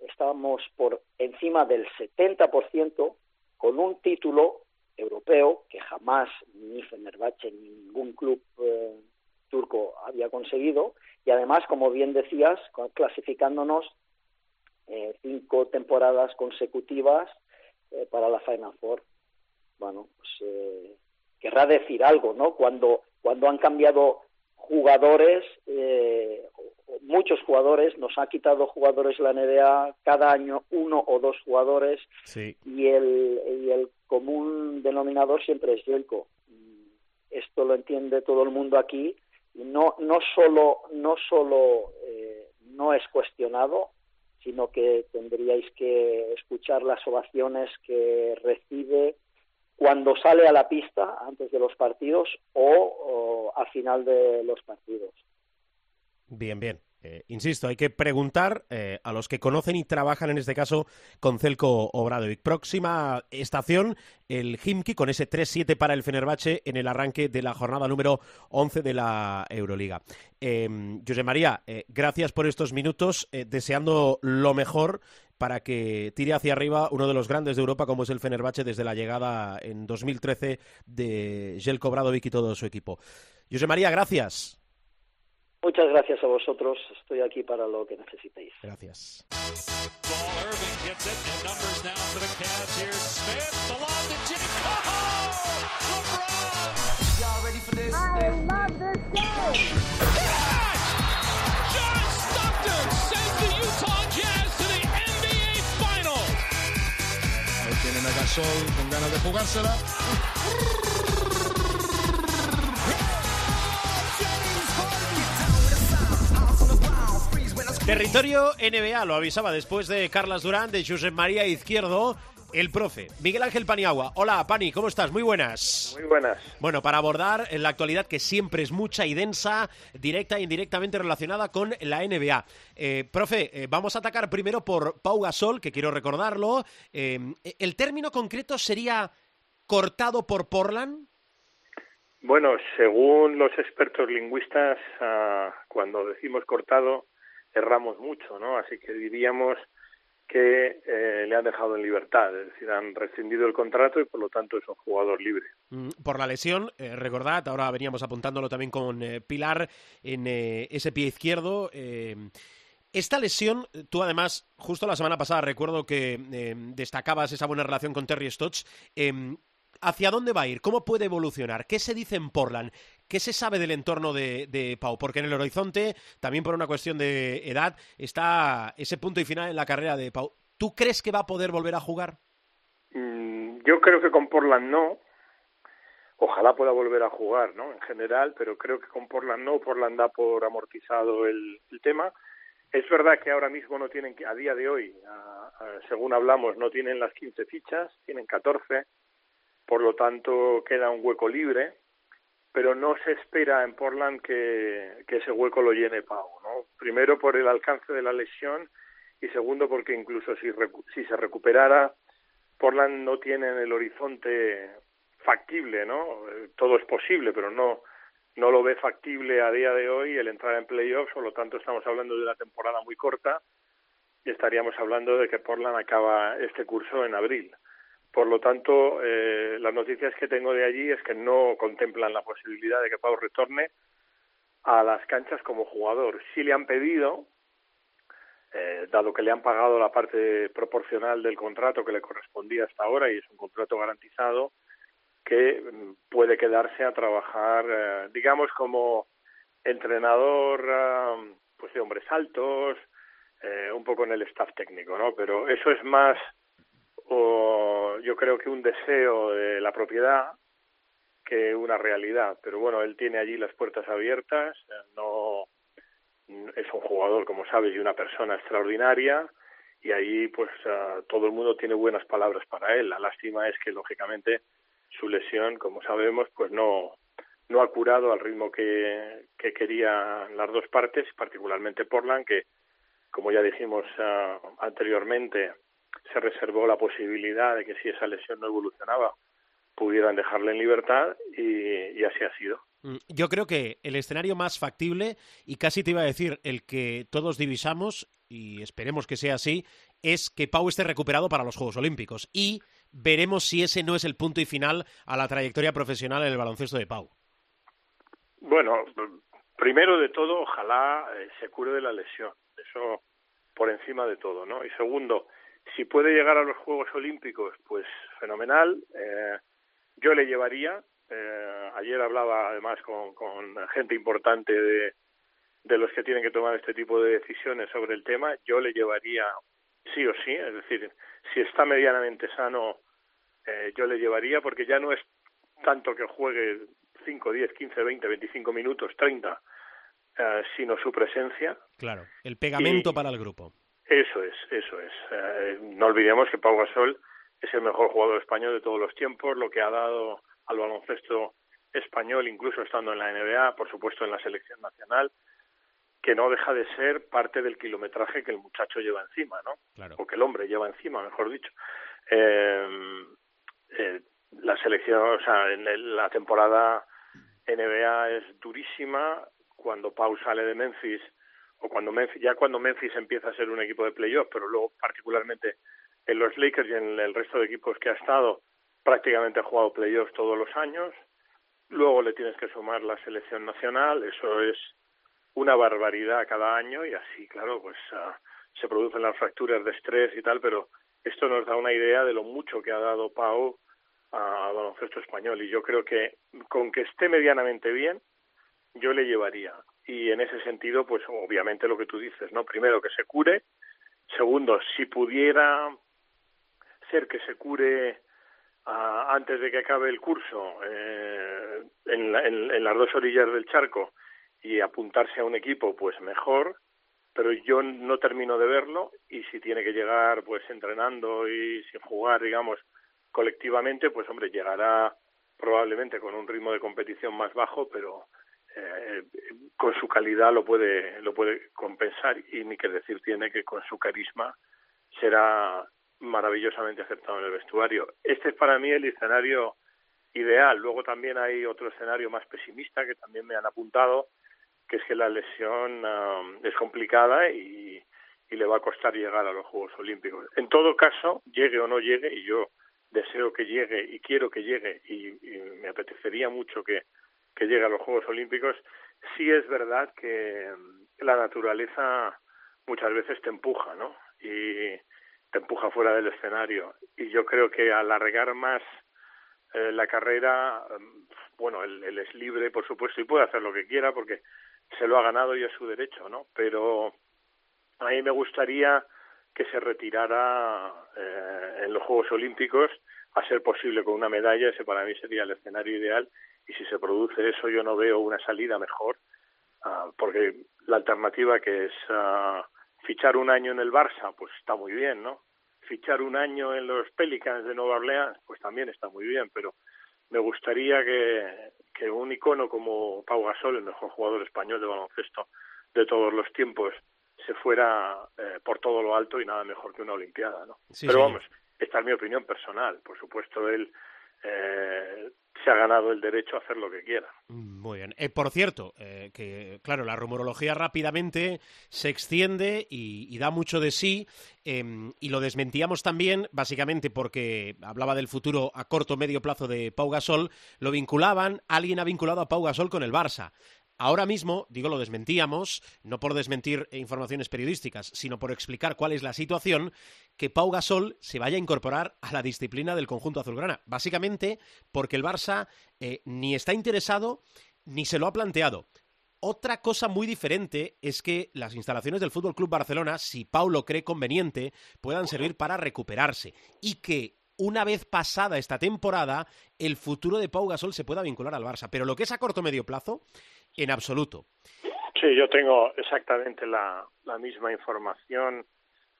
estábamos por encima del 70% con un título europeo que jamás ni Fenerbahce ni ningún club eh, turco había conseguido. Y además como bien decías clasificándonos eh, cinco temporadas consecutivas eh, para la Final Four. Bueno pues eh, querrá decir algo no cuando cuando han cambiado jugadores eh, muchos jugadores, nos ha quitado jugadores la NBA cada año uno o dos jugadores sí. y, el, y el común denominador siempre es Yelko. Esto lo entiende todo el mundo aquí y no, no solo, no, solo eh, no es cuestionado, sino que tendríais que escuchar las ovaciones que recibe cuando sale a la pista antes de los partidos o, o a final de los partidos. Bien, bien. Eh, insisto, hay que preguntar eh, a los que conocen y trabajan en este caso con Celco Obradovic. Próxima estación, el Himki con ese 3-7 para el Fenerbahce en el arranque de la jornada número 11 de la Euroliga. Eh, José María, gracias por estos minutos, eh, deseando lo mejor para que tire hacia arriba uno de los grandes de Europa como es el Fenerbahce desde la llegada en 2013 de Jelko Obradovic y todo su equipo. José María, gracias. Muchas gracias a vosotros. Estoy aquí para lo que necesitéis. Gracias. Ahí tienen a Gasol con ganas de jugársela. Territorio NBA, lo avisaba después de Carlas Durán, de Josep María Izquierdo, el profe. Miguel Ángel Paniagua. Hola, Pani, ¿cómo estás? Muy buenas. Muy buenas. Bueno, para abordar la actualidad que siempre es mucha y densa, directa e indirectamente relacionada con la NBA. Eh, profe, eh, vamos a atacar primero por Pau Gasol, que quiero recordarlo. Eh, ¿El término concreto sería cortado por Portland? Bueno, según los expertos lingüistas, uh, cuando decimos cortado, erramos mucho, ¿no? Así que diríamos que eh, le han dejado en libertad, es decir, han rescindido el contrato y por lo tanto es un jugador libre. Mm, por la lesión, eh, recordad, ahora veníamos apuntándolo también con eh, Pilar en ese pie izquierdo. Esta lesión, tú además, justo la semana pasada recuerdo que destacabas esa buena relación con Terry Stotts. ¿Hacia dónde va a ir? ¿Cómo puede evolucionar? ¿Qué se dice en Portland? ¿Qué se sabe del entorno de, de, Pau? Porque en el horizonte, también por una cuestión de edad, está ese punto y final en la carrera de Pau. ¿Tú crees que va a poder volver a jugar? Mm, yo creo que con Portland no. Ojalá pueda volver a jugar, ¿no? En general, pero creo que con Portland no. Portland da por amortizado el, tema. Es verdad que ahora mismo no tienen, a día de hoy, según hablamos, no tienen las 15 fichas, tienen 14 por lo tanto queda un hueco libre pero no se espera en Portland que, que ese hueco lo llene Pau, ¿no? Primero por el alcance de la lesión y segundo porque incluso si, si se recuperara, Portland no tiene en el horizonte factible, ¿no? Eh, todo es posible, pero no no lo ve factible a día de hoy el entrar en playoffs, por lo tanto estamos hablando de una temporada muy corta y estaríamos hablando de que Portland acaba este curso en abril. Por lo tanto, eh, las noticias que tengo de allí es que no contemplan la posibilidad de que Pau retorne a las canchas como jugador. Sí le han pedido, eh, dado que le han pagado la parte proporcional del contrato que le correspondía hasta ahora y es un contrato garantizado, que mm, puede quedarse a trabajar, eh, digamos, como entrenador eh, pues de hombres altos, eh, un poco en el staff técnico, ¿no? Pero eso es más, o, yo creo que un deseo de la propiedad que una realidad. Pero bueno, él tiene allí las puertas abiertas, no es un jugador, como sabes, y una persona extraordinaria y ahí pues todo el mundo tiene buenas palabras para él. La lástima es que lógicamente su lesión, como sabemos, pues no, no ha curado al ritmo que, que querían las dos partes, particularmente Portland, que, como ya dijimos ah, anteriormente, se reservó la posibilidad de que si esa lesión no evolucionaba, pudieran dejarle en libertad y, y así ha sido. Mm, yo creo que el escenario más factible, y casi te iba a decir el que todos divisamos, y esperemos que sea así, es que Pau esté recuperado para los Juegos Olímpicos. Y veremos si ese no es el punto y final a la trayectoria profesional en el baloncesto de Pau. Bueno, primero de todo, ojalá eh, se cure de la lesión. Eso por encima de todo, ¿no? Y segundo, si puede llegar a los Juegos Olímpicos, pues fenomenal. Eh, yo le llevaría. Eh, ayer hablaba además con, con gente importante de, de los que tienen que tomar este tipo de decisiones sobre el tema. Yo le llevaría sí o sí, es decir, si está medianamente sano, eh, yo le llevaría, porque ya no es tanto que juegue 5, 10, 15, 20, 25 minutos, 30, eh, sino su presencia. Claro, el pegamento para el grupo. Eso es, eso es. Eh, no olvidemos que Pau Gasol es el mejor jugador español de todos los tiempos, lo que ha dado al baloncesto español, incluso estando en la NBA, por supuesto en la selección nacional, que no deja de ser parte del kilometraje que el muchacho lleva encima, ¿no? O que el hombre lleva encima, mejor dicho. Eh, eh, la selección, o sea, en la temporada NBA es durísima. Cuando Pau sale de Memphis, o cuando Memphis, ya cuando Memphis empieza a ser un equipo de playoff, pero luego particularmente en los Lakers y en el resto de equipos que ha estado, prácticamente ha jugado playoffs todos los años. Luego le tienes que sumar la selección nacional, eso es una barbaridad cada año y así, claro, pues uh, se producen las fracturas de estrés y tal, pero esto nos da una idea de lo mucho que ha dado Pau al baloncesto español y yo creo que con que esté medianamente bien, yo le llevaría. Y en ese sentido, pues obviamente lo que tú dices, ¿no? Primero que se cure, segundo, si pudiera ser que se cure uh, antes de que acabe el curso eh, en, en, en las dos orillas del charco, y apuntarse a un equipo, pues mejor, pero yo no termino de verlo y si tiene que llegar pues entrenando y sin jugar, digamos, colectivamente, pues hombre, llegará probablemente con un ritmo de competición más bajo, pero eh, con su calidad lo puede lo puede compensar y ni que decir tiene que con su carisma será maravillosamente aceptado en el vestuario. Este es para mí el escenario ideal. Luego también hay otro escenario más pesimista que también me han apuntado, que es que la lesión um, es complicada y, y, le va a costar llegar a los Juegos Olímpicos. En todo caso, llegue o no llegue, y yo deseo que llegue y quiero que llegue y, me apetecería mucho que, que llegue a los Juegos Olímpicos, sí es verdad que um, la naturaleza muchas veces te empuja, ¿no? Y te empuja fuera del escenario. Y yo creo que alargar más eh, la carrera, um, bueno, él, él, es libre, por supuesto, y puede hacer lo que quiera porque se lo ha ganado y es su derecho, ¿no? Pero a mí me gustaría que se retirara eh, en los Juegos Olímpicos, a ser posible con una medalla, ese para mí sería el escenario ideal, y si se produce eso yo no veo una salida mejor, uh, porque la alternativa que es uh, fichar un año en el Barça, pues está muy bien, ¿no? Fichar un año en los Pelicans de Nueva Orleans, pues también está muy bien, pero me gustaría que, que un icono como Pau Gasol, el mejor jugador español de baloncesto de todos los tiempos, se fuera eh, por todo lo alto y nada mejor que una Olimpiada, ¿no? Pero vamos, esta es mi opinión personal. Por supuesto, él eh, se ha ganado el derecho a hacer lo que quiera. Muy bien. Eh, por cierto, eh, que claro, la rumorología rápidamente se extiende y, da mucho de sí, em, y lo desmentíamos también, básicamente porque hablaba del futuro a corto medio plazo de Pau Gasol, lo vinculaban, alguien ha vinculado a Pau Gasol con el Barça. Ahora mismo, digo, lo desmentíamos, no por desmentir informaciones periodísticas, sino por explicar cuál es la situación, que Pau Gasol se vaya a incorporar a la disciplina del conjunto azulgrana. Básicamente porque el Barça eh, ni está interesado ni se lo ha planteado. Otra cosa muy diferente es que las instalaciones del Fútbol Club Barcelona, si Pau lo cree conveniente, puedan servir para recuperarse y que una vez pasada esta temporada, el futuro de Pau Gasol se pueda vincular al Barça. Pero lo que es a corto medio plazo, en absoluto. Sí, yo tengo exactamente la, la misma información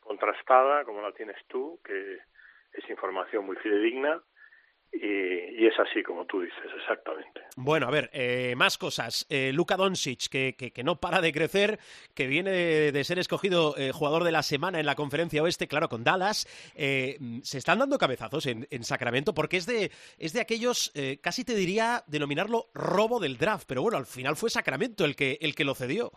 contrastada como la tienes tú, que es información muy fidedigna y, es así como tú dices, exactamente. Bueno, a ver, eh, más cosas. Eh, Luka Doncic, que, que, no para de crecer, que viene de, ser escogido eh, jugador de la semana en la conferencia oeste, claro, con Dallas. se están dando cabezazos en, en, Sacramento porque es de, es de aquellos, casi te diría denominarlo robo del draft, pero bueno, al final fue Sacramento el que, el que lo cedió.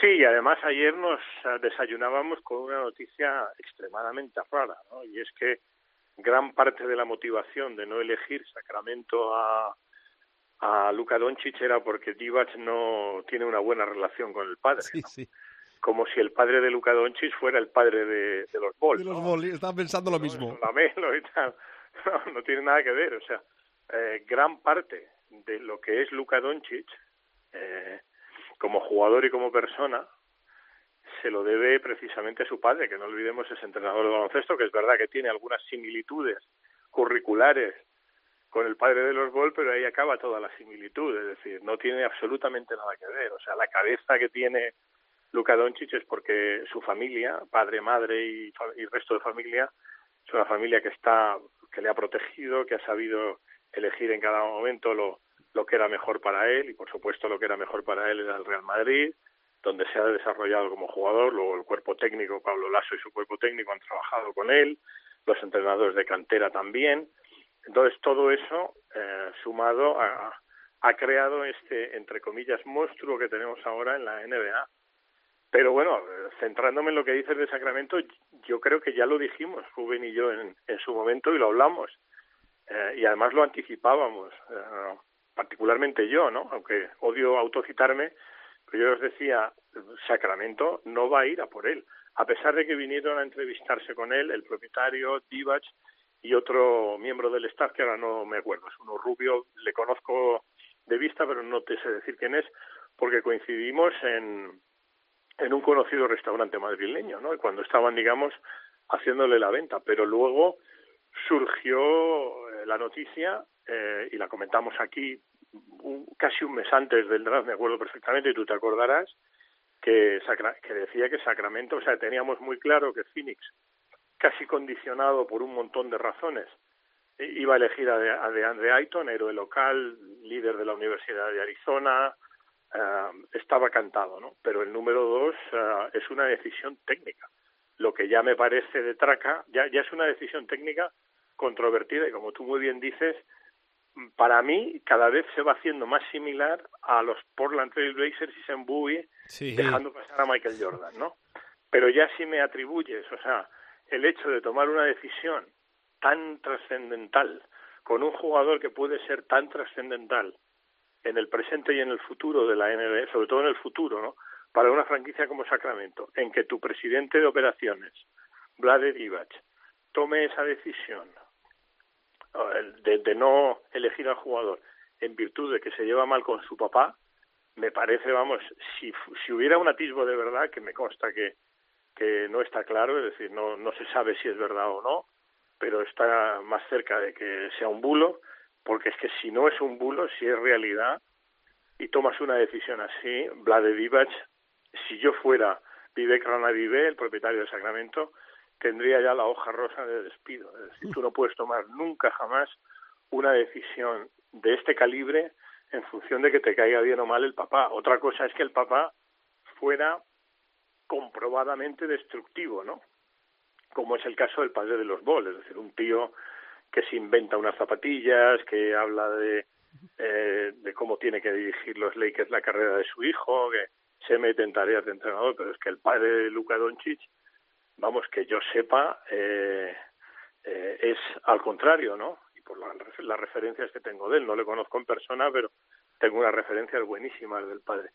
Sí, y además ayer nos desayunábamos con una noticia extremadamente rara, ¿no? Y es que gran parte de la motivación de no elegir Sacramento a, a Luka Doncic era porque Divac no tiene una buena relación con el padre. Como si el padre de Luka Doncic fuera el padre de, los Bulls. De los ¿no? estaban pensando lo mismo. y tal. No, tiene nada que ver. O sea, eh, gran parte de lo que es Luka Doncic, eh, como jugador y como persona, se lo debe precisamente a su padre, que no olvidemos es entrenador de baloncesto, que es verdad que tiene algunas similitudes curriculares con el padre de los Ball, pero ahí acaba toda la similitud, es decir, no tiene absolutamente nada que ver. O sea, la cabeza que tiene Luka Doncic es porque su familia, padre, madre y, y resto de familia, es una familia que está, que le ha protegido, que ha sabido elegir en cada momento lo, lo que era mejor para él, y por supuesto lo que era mejor para él era el Real Madrid, donde se ha desarrollado como jugador, luego el cuerpo técnico, Pablo Lasso y su cuerpo técnico han trabajado con él, los entrenadores de cantera también. Entonces todo eso, eh, sumado, ha creado este, entre comillas, monstruo que tenemos ahora en la NBA. Pero bueno, centrándome en lo que dices de Sacramento, yo creo que ya lo dijimos, Rubén y yo, en, en su momento y lo hablamos. Eh, y además lo anticipábamos, eh, particularmente yo, ¿no? Aunque odio autocitarme, yo os decía, Sacramento no va a ir a por él, a pesar de que vinieron a entrevistarse con él el propietario, Divac y otro miembro del staff que ahora no me acuerdo, es uno rubio, le conozco de vista, pero no te sé decir quién es, porque coincidimos en, en un conocido restaurante madrileño, ¿no? Cuando estaban, digamos, haciéndole la venta, pero luego surgió eh, la noticia eh, y la comentamos aquí casi un mes antes del draft, me acuerdo perfectamente, y tú te acordarás, que, que decía que Sacramento, o sea, teníamos muy claro que Phoenix, casi condicionado por un montón de razones, iba a elegir a, de, a DeAndre Ayton, héroe local, líder de la Universidad de Arizona, eh, estaba cantado, ¿no? Pero el número dos eh, es una decisión técnica. Lo que ya me parece de traca, ya, ya es una decisión técnica controvertida y como tú muy bien dices, para mí cada vez se va haciendo más similar a los Portland Trail Blazers y Sam Bowie dejando pasar a Michael Jordan, ¿no? Pero ya si me atribuyes, o sea, el hecho de tomar una decisión tan trascendental con un jugador que puede ser tan trascendental en el presente y en el futuro de la NBA, sobre todo en el futuro, ¿no? Para una franquicia como Sacramento, en que tu presidente de operaciones, Vlade Divac, tome esa decisión de, de, no elegir al jugador en virtud de que se lleva mal con su papá, me parece, vamos, si, si hubiera un atisbo de verdad, que me consta que, que no está claro, es decir, no, no se sabe si es verdad o no, pero está más cerca de que sea un bulo, porque es que si no es un bulo, si es realidad, y tomas una decisión así, Vlade si yo fuera Vivek Ranadive, el propietario de Sacramento, tendría ya la hoja rosa de despido. Es decir, tú no puedes tomar nunca jamás una decisión de este calibre en función de que te caiga bien o mal el papá. Otra cosa es que el papá fuera comprobadamente destructivo, ¿no? Como es el caso del padre de los Ball, es decir, un tío que se inventa unas zapatillas, que habla de, eh, de cómo tiene que dirigir los Lakers la carrera de su hijo, que se mete en tareas de entrenador, pero es que el padre de Luka Doncic, vamos, que yo sepa, eh, eh, es al contrario, ¿no? Y por las referencias que tengo de él, no le conozco en persona, pero tengo unas referencias buenísimas del padre.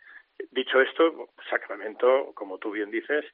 Dicho esto, Sacramento, como tú bien dices,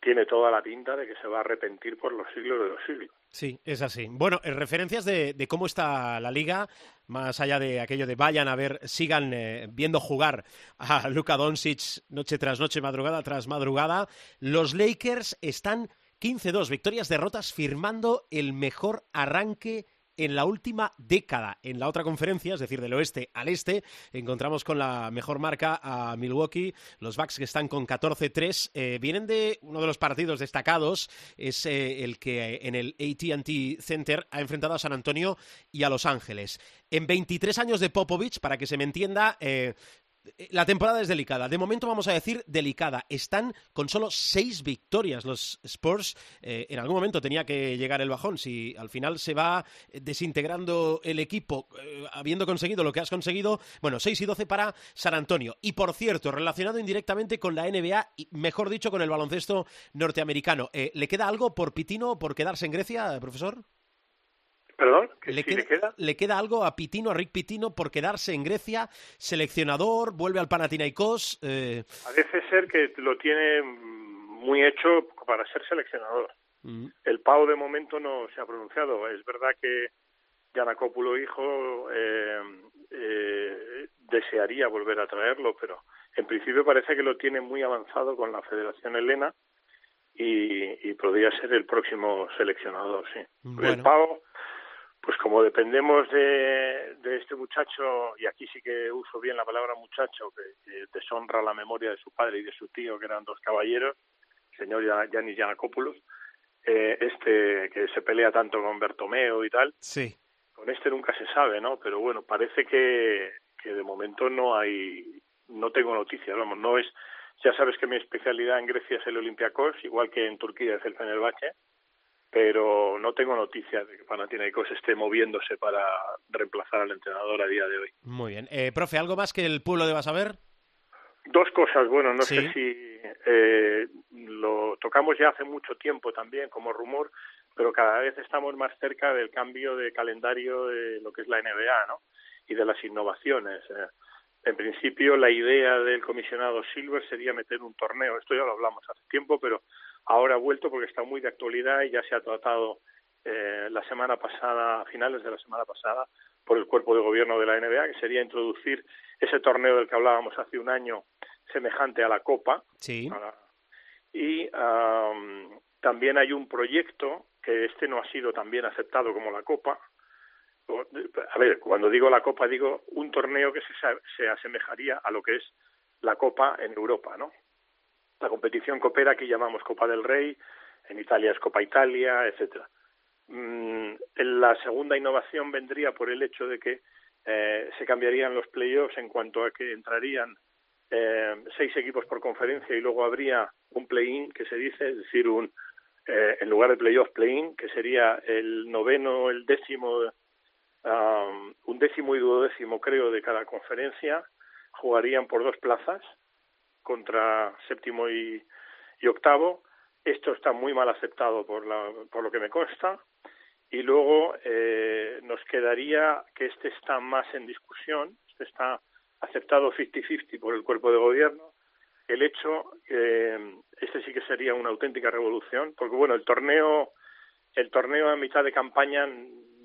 tiene toda la pinta de que se va a arrepentir por los siglos de los siglos. Sí, es así. Bueno, en referencias de, cómo está la liga, más allá de aquello de vayan a ver, sigan eh, viendo jugar a Luka Doncic noche tras noche, madrugada tras madrugada, los Lakers están 15-2, victorias, derrotas, firmando el mejor arranque en la última década. En la otra conferencia, es decir, del oeste al este, encontramos con la mejor marca a Milwaukee, los Bucks que están con 14-3, eh, vienen de uno de los partidos destacados, es eh, el que en el ATT Center ha enfrentado a San Antonio y a Los Ángeles. En 23 años de Popovich, para que se me entienda, eh, eh, la temporada es delicada. De momento vamos a decir delicada. Están con solo seis victorias los Spurs. Eh, en algún momento tenía que llegar el bajón. Si al final se va desintegrando el equipo, eh, habiendo conseguido lo que has conseguido, bueno, seis y doce para San Antonio. Y por cierto, relacionado indirectamente con la NBA, y mejor dicho, con el baloncesto norteamericano. ¿Le queda algo por Pitino, por quedarse en Grecia, profesor? ¿Perdón? ¿Le, queda, le, queda, algo a Pitino, a Rick Pitino, por quedarse en Grecia? ¿Seleccionador? ¿Vuelve al Panathinaikos? Eh... Parece ser que lo tiene muy hecho para ser seleccionador. Mm. El Pau de momento no se ha pronunciado. Es verdad que Yanacópulo hijo eh, eh, desearía volver a traerlo, pero en principio parece que lo tiene muy avanzado con la Federación Helena y, y podría ser el próximo seleccionador, sí. El Pau pues como dependemos de, de, este muchacho, y aquí sí que uso bien la palabra muchacho, que, deshonra la memoria de su padre y de su tío, que eran dos caballeros, el señor Yanis Yanakopoulos, eh, este que se pelea tanto con Bertomeo y tal. Sí. Con este nunca se sabe, ¿no? Pero bueno, parece que, que de momento no hay, no tengo noticias, vamos, no es, ya sabes que mi especialidad en Grecia es el Olympiacos, igual que en Turquía es el Fenerbahce, pero no tengo noticias de que Panathinaikos esté moviéndose para reemplazar al entrenador a día de hoy. Muy bien. Eh, profe, ¿algo más que el pueblo deba saber? Dos cosas. Bueno, no sé si eh, lo tocamos ya hace mucho tiempo también como rumor, pero cada vez estamos más cerca del cambio de calendario de lo que es la NBA, ¿no? Y de las innovaciones. Eh. En principio, la idea del comisionado Silver sería meter un torneo. Esto ya lo hablamos hace tiempo, pero ahora ha vuelto porque está muy de actualidad y ya se ha tratado eh, la semana pasada, a finales de la semana pasada, por el cuerpo de gobierno de la NBA, que sería introducir ese torneo del que hablábamos hace un año, semejante a la Copa. Sí. y también hay un proyecto que este no ha sido tan bien aceptado como la Copa. A ver, cuando digo la Copa digo un torneo que se, se asemejaría a lo que es la Copa en Europa, ¿no? La competición copera que llamamos Copa del Rey, en Italia es Copa Italia, etcétera. Mm, la segunda innovación vendría por el hecho de que eh, se cambiarían los playoffs en cuanto a que entrarían eh, seis equipos por conferencia y luego habría un play-in que se dice, es decir, un eh, en lugar de playoff play-in, que sería el noveno, el décimo, um, un décimo y duodécimo creo de cada conferencia, jugarían por dos plazas contra séptimo y, octavo. Esto está muy mal aceptado por, la, por lo que me consta. Y luego eh, nos quedaría que este está más en discusión, este está aceptado 50-50 por el cuerpo de gobierno. El hecho, eh, este sí que sería una auténtica revolución, porque bueno, el torneo, el torneo a mitad de campaña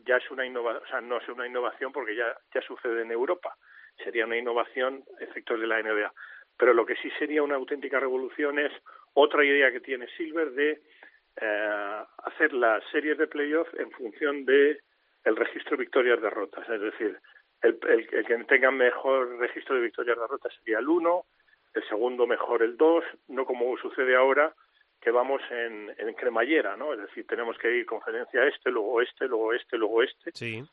ya es una innovación, o sea, no es una innovación porque ya, ya sucede en Europa. Sería una innovación efectos de la NBA. Pero lo que sí sería una auténtica revolución es otra idea que tiene Silver de eh, hacer las series de playoff en función de el registro de victorias derrotas, es decir, el, el, que tenga mejor registro de victorias derrotas sería el 1, el segundo mejor el 2, no como sucede ahora que vamos en, en cremallera, ¿no? Es decir, tenemos que ir conferencia este, luego este, luego este, luego este. Sí.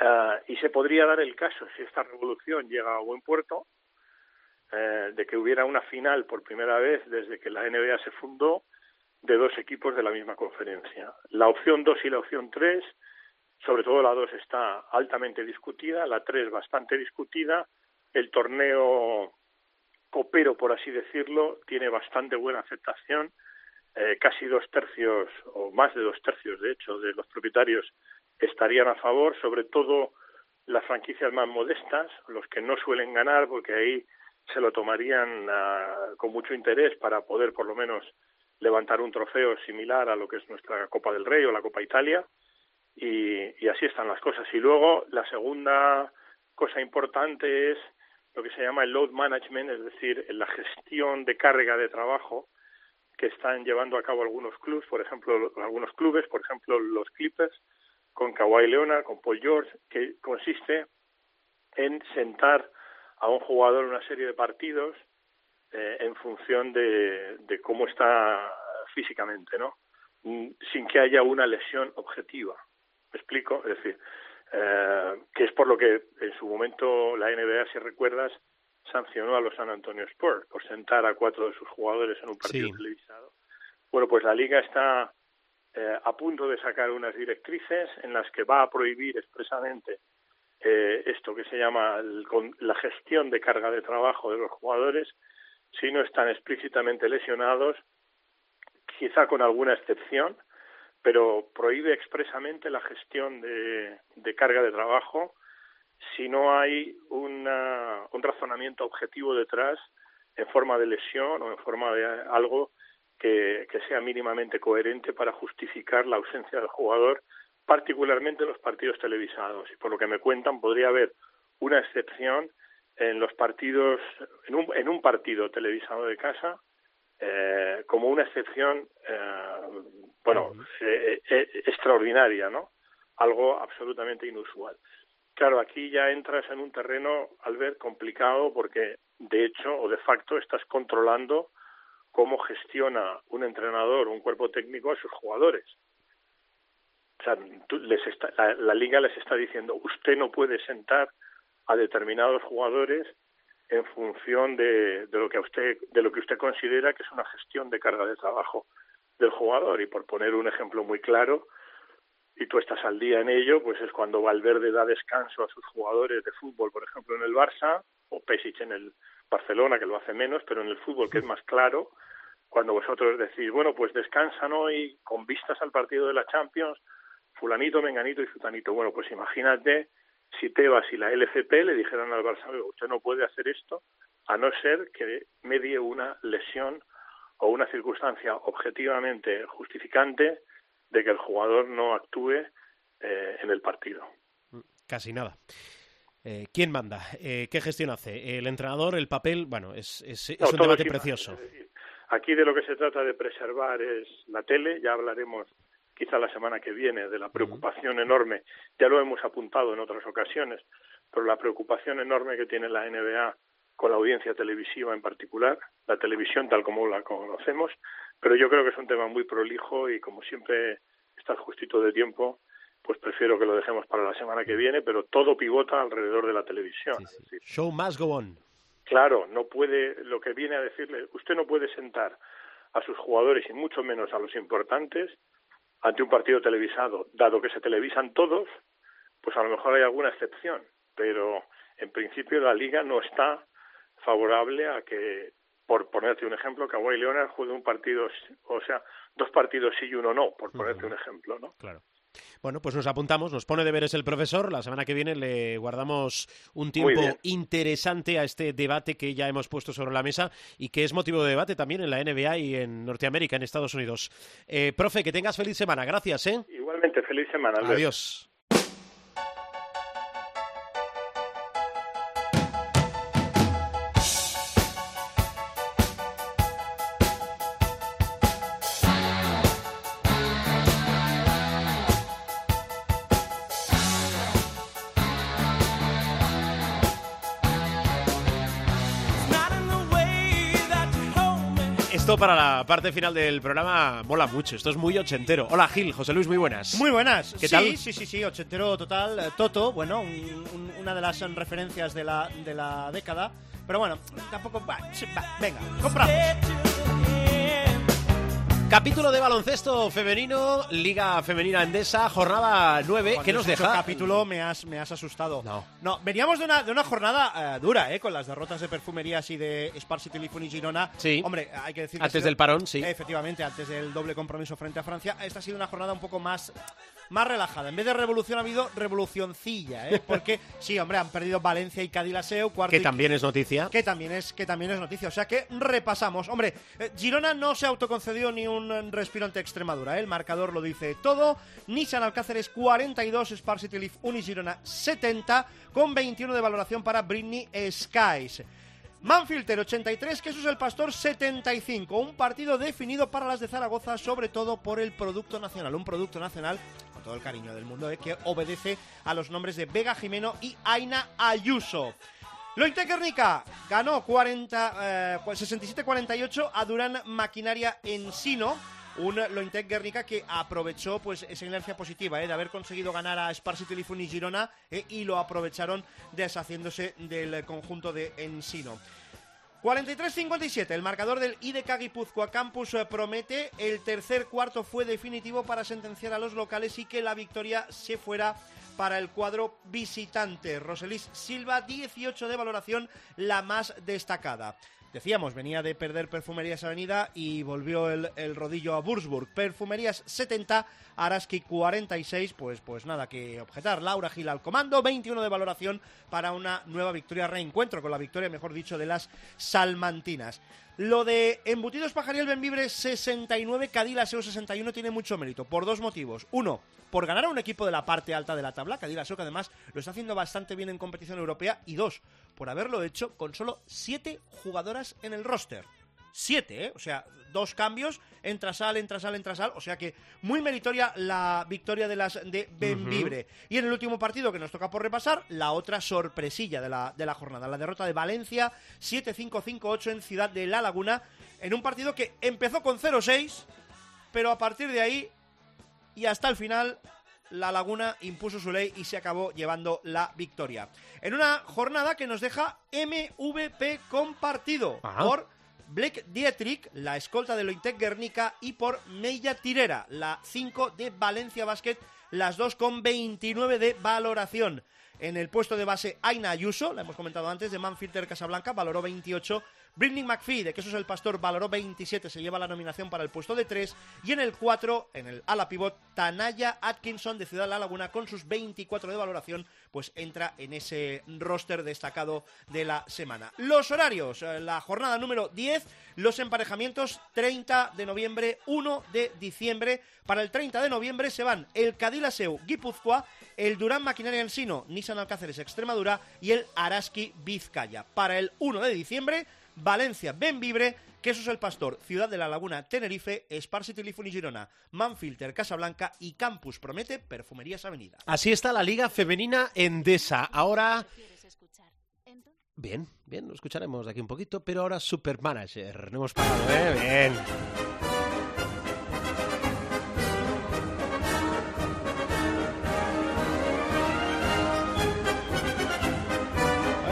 Ah, y se podría dar el caso, si esta revolución llega a buen puerto, eh, de que hubiera una final por primera vez desde que la NBA se fundó de dos equipos de la misma conferencia. La opción 2 y la opción 3, sobre todo la 2 está altamente discutida, la 3 bastante discutida, el torneo copero, por así decirlo, tiene bastante buena aceptación, eh, casi dos tercios o más de dos tercios, de hecho, de los propietarios estarían a favor, sobre todo las franquicias más modestas, los que no suelen ganar, porque ahí se lo tomarían ah, con mucho interés para poder por lo menos levantar un trofeo similar a lo que es nuestra Copa del Rey o la Copa Italia y, así están las cosas. Y luego la segunda cosa importante es lo que se llama el load management, es decir, la gestión de carga de trabajo que están llevando a cabo algunos clubes, por ejemplo, algunos clubes, por ejemplo, los Clippers, con Kawhi Leonard, con Paul George, que consiste en sentar a un jugador una serie de partidos eh, en función de, de, cómo está físicamente, ¿no? Mm, sin que haya una lesión objetiva. ¿Me explico? Es decir, eh, que es por lo que en su momento la NBA, si recuerdas, sancionó a los San Antonio Spurs por sentar a cuatro de sus jugadores en un partido televisado. Bueno, pues la liga está eh, a punto de sacar unas directrices en las que va a prohibir expresamente eh, esto que se llama la gestión de carga de trabajo de los jugadores si no están explícitamente lesionados, quizá con alguna excepción, pero prohíbe expresamente la gestión de, carga de trabajo si no hay una, un razonamiento objetivo detrás en forma de lesión o en forma de algo que sea mínimamente coherente para justificar la ausencia del jugador particularmente en los partidos televisados. Y por lo que me cuentan, podría haber una excepción en los partidos, en un, en un partido televisado de casa, eh, como una excepción, eh, bueno, eh, extraordinaria, ¿no? Algo absolutamente inusual. Claro, aquí ya entras en un terreno, al ver complicado porque, de hecho o de facto, estás controlando cómo gestiona un entrenador, un cuerpo técnico a sus jugadores. O sea, les está, la, liga les está diciendo, usted no puede sentar a determinados jugadores en función de, de, lo que usted de lo que usted considera que es una gestión de carga de trabajo del jugador y por poner un ejemplo muy claro y tú estás al día en ello pues es cuando Valverde da descanso a sus jugadores de fútbol por ejemplo en el Barça o Pesic en el Barcelona que lo hace menos pero en el fútbol que es más claro cuando vosotros decís bueno pues descansan hoy con vistas al partido de la Champions fulanito, menganito y zutanito. Bueno, pues imagínate si Tebas y la LFP le dijeran al Barça, usted no puede hacer esto a no ser que medie una lesión o una circunstancia objetivamente justificante de que el jugador no actúe eh, en el partido. Casi nada. Eh, ¿Quién manda? Eh, ¿Qué gestión hace? ¿El entrenador? ¿El papel? Bueno, es, es, un debate precioso. Aquí de lo que se trata de preservar es la tele, ya hablaremos quizá la semana que viene, de la preocupación enorme, ya lo hemos apuntado en otras ocasiones, pero la preocupación enorme que tiene la NBA con la audiencia televisiva en particular, la televisión tal como la conocemos, pero yo creo que es un tema muy prolijo y como siempre está justito de tiempo, pues prefiero que lo dejemos para la semana que viene, pero todo pivota alrededor de la televisión. Show must go on. Claro, no puede, lo que viene a decirle, usted no puede sentar a sus jugadores y mucho menos a los importantes ante un partido televisado, dado que se televisan todos, pues a lo mejor hay alguna excepción, pero en principio la liga no está favorable a que, por ponerte un ejemplo, que Kawhi Leonard juegue un partido, o sea, dos partidos sí y uno no, por ponerte un ejemplo, ¿no? Claro. Bueno, pues nos apuntamos, nos pone deberes el profesor. La semana que viene le guardamos un tiempo interesante a este debate que ya hemos puesto sobre la mesa y que es motivo de debate también en la NBA y en Norteamérica, en Estados Unidos. Eh, profe, que tengas feliz semana. Gracias. ¿eh? Igualmente, feliz semana. Adiós. Esto para la parte final del programa mola mucho. Esto es muy ochentero. Hola Gil, José Luis, muy buenas. Muy buenas. ¿Qué sí, tal? Sí, sí, sí, ochentero total. eh, Toto, bueno, un- un- una de las referencias de la, de la década. Pero bueno, tampoco... va, va, venga, compramos. Capítulo de baloncesto femenino, Liga Femenina Endesa, jornada 9. Cuando ¿Qué nos deja? capítulo me has, me has asustado. No. No, veníamos de una, de una jornada eh, dura, ¿eh? Con las derrotas de Perfumerías y de Spar City Lifun y Girona. Sí. Hombre, hay que decir que Antes sido- del parón, sí. Efectivamente, antes del doble compromiso frente a Francia. Esta ha sido una jornada un poco más, más relajada. En vez de revolución ha habido revolucioncilla, ¿eh? Porque, sí, hombre, han perdido Valencia y Cadilaseo, cuarto Que y también es noticia. que también es que también es noticia. O sea que repasamos. Hombre, eh, Girona no se autoconcedió ni un eh, respiro ante Extremadura. ¿eh? El marcador lo dice todo. Nissan Alcáceres 42, Spar City Leaf Uni Girona 70, con 21 de valoración para Britney Skies. Manfilter 83, Jesús el Pastor 75. Un partido definido para las de Zaragoza, sobre todo por el producto nacional. Un producto nacional, con todo el cariño del mundo, ¿eh? que obedece a los nombres de Vega Jimeno y Aina Ayuso. Lointe Guernica ganó 40, eh, 67-48 a Durán Maquinaria Ensino. Un Lointec Guernica que aprovechó pues esa inercia positiva eh, de haber conseguido ganar a Sparsity Lifun y Girona eh, y lo aprovecharon deshaciéndose del conjunto de Ensino. 43-57, el marcador del IDK Guipúzcoa Campus promete. El tercer cuarto fue definitivo para sentenciar a los locales y que la victoria se fuera para el cuadro visitante. Roselis Silva, 18 de valoración, la más destacada. Decíamos, venía de perder Perfumerías Avenida y volvió el, el rodillo a Würzburg. Perfumerías 70, Araski 46, pues, pues nada que objetar. Laura Gil al comando, 21 de valoración para una nueva victoria, reencuentro con la victoria, mejor dicho, de las salmantinas. Lo de Embutidos Pajariel Benvibre 69, Cadila Seo 61 tiene mucho mérito, por dos motivos. Uno, por ganar a un equipo de la parte alta de la tabla, Cadila Seo que además lo está haciendo bastante bien en competición europea. Y dos, por haberlo hecho con solo siete jugadoras en el roster. Siete, ¿eh? O sea, dos cambios, entra sal, entra sal, entra sal. O sea que muy meritoria la victoria de las de Benvibre. Y en el último partido que nos toca por repasar, la otra sorpresilla de la, de la jornada, la derrota de Valencia 7-5-5-8 en Ciudad de La Laguna, en un partido que empezó con 0-6, pero a partir de ahí y hasta el final la Laguna impuso su ley y se acabó llevando la victoria. En una jornada que nos deja MVP compartido Ajá. por Blake Dietrich, la escolta de Lointec Guernica, y por Meilla Tirera, la 5 de Valencia Basket, las dos con 29 de valoración. En el puesto de base, Aina Ayuso, la hemos comentado antes, de Manfilter Casablanca, valoró 28. Britney McPhee, de Quesos el Pastor, valoró 27, se lleva la nominación para el puesto de 3. Y en el 4, en el ala pivot, Tanaya Atkinson, de Ciudad de La Laguna, con sus 24 de valoración, pues entra en ese roster destacado de la semana. Los horarios, eh, la jornada número 10, los emparejamientos 30 de noviembre, 1 de diciembre. Para el 30 de noviembre se van el Cadilaseu Guipúzcoa, el Durán Maquinaria Ensino, Nissan Alcáceres Extremadura y el Araski Vizcaya. Para el 1 de diciembre, Valencia Benvibre, Quesos el Pastor, Ciudad de la Laguna Tenerife, Spar City Lifun y Girona, Manfilter Casablanca y Campus Promete Perfumerías Avenida. Así está la Liga Femenina Endesa. Ahora. Bien, bien, lo escucharemos de aquí un poquito, pero ahora Supermanager. No hemos parado, ¿eh? Bien.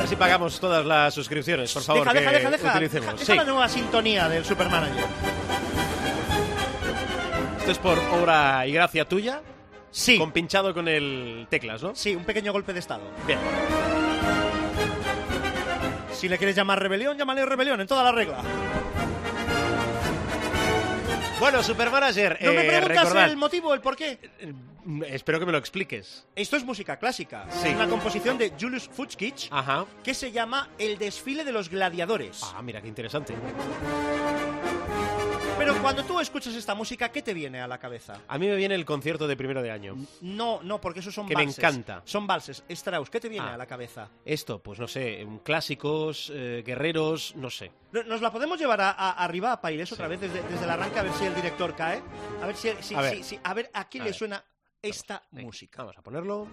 A ver si pagamos todas las suscripciones, por favor, deja, deja, deja, deja. Deja Sí. la nueva sintonía del Supermanager. Esto es por obra y gracia tuya, Sí, compinchado con el teclas, ¿no? sí, un pequeño golpe de estado. Bien. Si le quieres llamar rebelión, llámale rebelión, en toda la regla. Bueno, Supermanager, ¿No me eh, preguntas recordad- el motivo, el por qué? Eh, Espero que me lo expliques. Esto es música clásica. Sí. Es una composición de Julius Futskich Ajá. que se llama El desfile de los gladiadores. Ah, mira, qué interesante. Pero cuando tú escuchas esta música, ¿qué te viene a la cabeza? A mí me viene el concierto de primero de año. No, no, porque esos son Que me encanta. Son valses. Strauss, ¿qué te viene Ah. a la cabeza? Esto, pues no sé, um, clásicos, eh, guerreros, no sé. No- ¿Nos la podemos llevar a, a- arriba a Paires otra vez desde, desde el arranque a ver si el director cae? A ver si, si- A ver. si- a ver a A le ver. suena esta música. Vamos a ponerlo.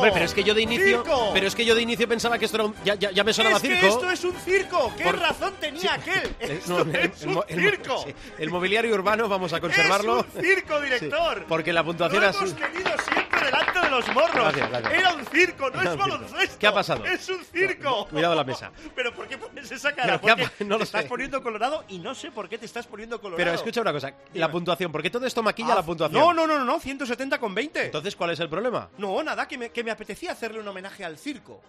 Hombre, pero es que yo de inicio, ¡Circo! pero es que yo de inicio pensaba que esto era un, ya, ya, ya me sonaba es que circo. esto es un circo. ¿Qué Por- razón tenía aquel? Eh, Esto no, el- es el un el circo. sí, el mobiliario urbano vamos a conservarlo. Es un circo, director. Sí, porque la puntuación Lo ha hemos sido- tenido siempre delante de los morros. Gracias, gracias. Era un circo, no Era es un circo. baloncesto. ¿Qué ha pasado? Es un circo. Cuidado la mesa. Pero ¿por qué pones esa cara? ¿qué Porque no lo te estás sé. poniendo colorado y no sé por qué te estás poniendo colorado. Pero escucha una cosa, la puntuación, porque todo esto maquilla Ah, la puntuación. No, no, no, no, no, 170 con 20. Entonces, ¿cuál es el problema? No, nada, que me, que me apetecía hacerle un homenaje al circo.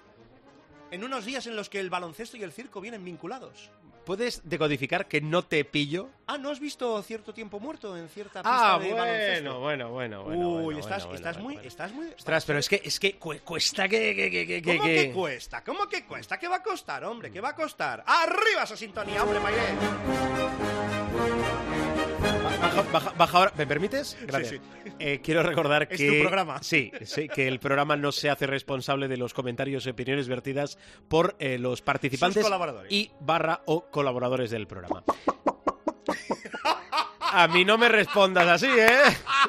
En unos días en los que el baloncesto y el circo vienen vinculados. ¿Puedes decodificar que no te pillo? Ah, ¿no has visto cierto tiempo muerto en cierta pista Ah, de baloncesto? bueno, bueno, bueno, bueno. Uy, bueno, estás, bueno, estás muy, estás muy. Ostras, pero es que, es que cu- cuesta que... que, que, que- ¿Cómo que- cuesta? ¿Cómo que cuesta? ¿Qué va a costar, hombre? ¿Qué va a costar? ¡Arriba esa sintonía, hombre, Maire! Baja, baja- baja ahora. ¿Me permites? Gracias. sí. Eh, quiero recordar Es que. tu programa. Sí, sí, que el programa no se hace responsable de los comentarios y opiniones vertidas por eh, los participantes y barra o colaboradores del programa. A mí no me respondas así, ¿eh?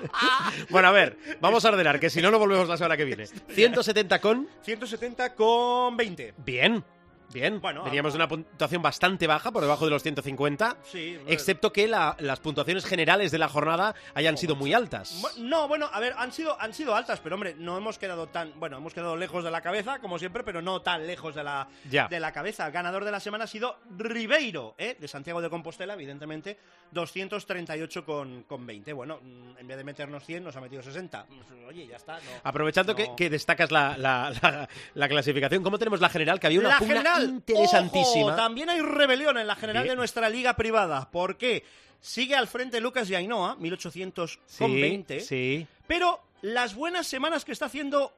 Bueno, a ver, vamos a ordenar, que si no lo volvemos la semana que viene. 170 con... 170 con 20. Bien, bien. Bueno, Veníamos de una puntuación bastante baja, por debajo de los 150. Sí. Excepto que la- las puntuaciones generales de la jornada hayan sido muy altas. No, bueno, a ver, han sido, han sido altas, pero hombre, no hemos quedado tan. Bueno, hemos quedado lejos de la cabeza, como siempre, pero no tan lejos de la, Ya. de la cabeza. El ganador de la semana ha sido Ribeiro, ¿eh? de Santiago de Compostela, evidentemente, 238 con, con 20. Bueno, mm, en vez de meternos 100, nos ha metido 60. Oye, ya está. No. Aprovechando que, No. que destacas la, la- la- la clasificación, ¿cómo tenemos la general? Que había una la pugna general, interesantísima. ojo, también hay rebelión en la general Bien. de nuestra liga privada. ¿Por qué? Sigue al frente Lucas y Ainhoa, 1800 con sí, 20. Sí, Pero las buenas semanas que está haciendo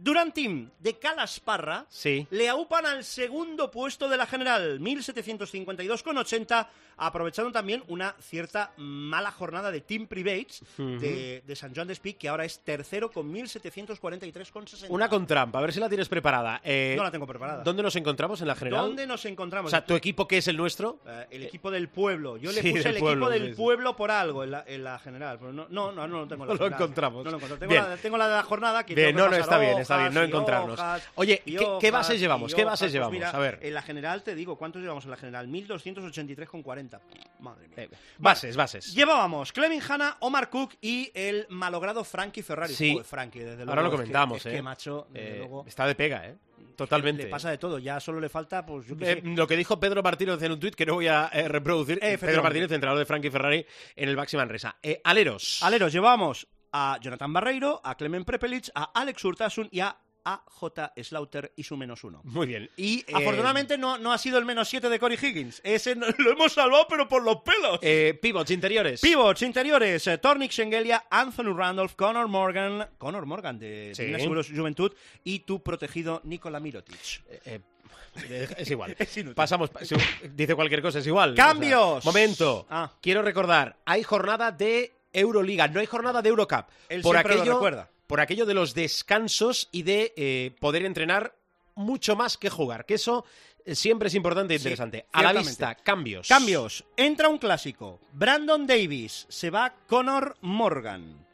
Durantim de Calasparra sí. le aupan al segundo puesto de la general, 1752,80, aprovechando también una cierta mala jornada de Team Privates de, de San Joan d'Espí, que ahora es tercero con 1743,60. Una con trampa, a ver si la tienes preparada. Eh, No la tengo preparada. ¿Dónde nos encontramos en la general? ¿Dónde nos encontramos? O sea, ¿tu equipo qué es el nuestro? Eh, el equipo del pueblo. Yo le Sí, puse el pueblo, equipo del pueblo por algo en la, en la general. Pero no, no, no, no lo tengo en la No lo encontramos. No lo encuentro. Tengo, la, tengo la de la jornada que Bien, tengo que no, no, está bien, está bien, hojas no encontrarnos. hojas Oye, ¿qué- qué bases llevamos? ¿Qué bases Pues llevamos? mira, A ver. En la general te digo, ¿cuántos llevamos en la general? 1283,40. Madre mía. Eh, bases, bases. Llevábamos Clevin Hanna, Omar Cook y el malogrado Frankie Ferrari. Sí. Joder, Frankie, desde luego. Ahora lo es que- comentamos, es ¿eh? que, macho, desde Eh, luego, está de pega, ¿eh? Totalmente. Le pasa de todo, ya solo le falta, pues yo qué Eh, sé. lo que dijo Pedro Martínez en un tuit que no voy a eh, reproducir. Pedro Martínez, entrenador de Frankie Ferrari en el Baxi Manresa. Eh, aleros. Aleros, llevamos a Jonathan Barreiro, a Clemen Prepelic, a Alex Urtasun y a AJ Slaughter y su menos uno. Muy bien. Y eh, Afortunadamente no, no ha sido el menos 7 de Cory Higgins. Ese no- lo hemos salvado, pero por los pelos. eh, pivots interiores. Pivots interiores, eh, Tornik Schengelia, Anthony Randolph, Conor Morgan, Conor Morgan de Sí. Seguros Juventud y tu protegido Nikola Mirotic. Eh, eh, es igual. Es. Pasamos. dice cualquier cosa, es igual. ¡Cambios! momento. Ah. Quiero recordar, hay jornada de Euroliga, no hay jornada de Eurocup. Él por lo aquello, recuerda. Por aquello de los descansos y de eh, poder entrenar mucho más que jugar, que eso eh, siempre es importante e Sí, interesante. A la vista, cambios. Cambios. Entra un clásico. Brandon Davis. Se va Conor Morgan.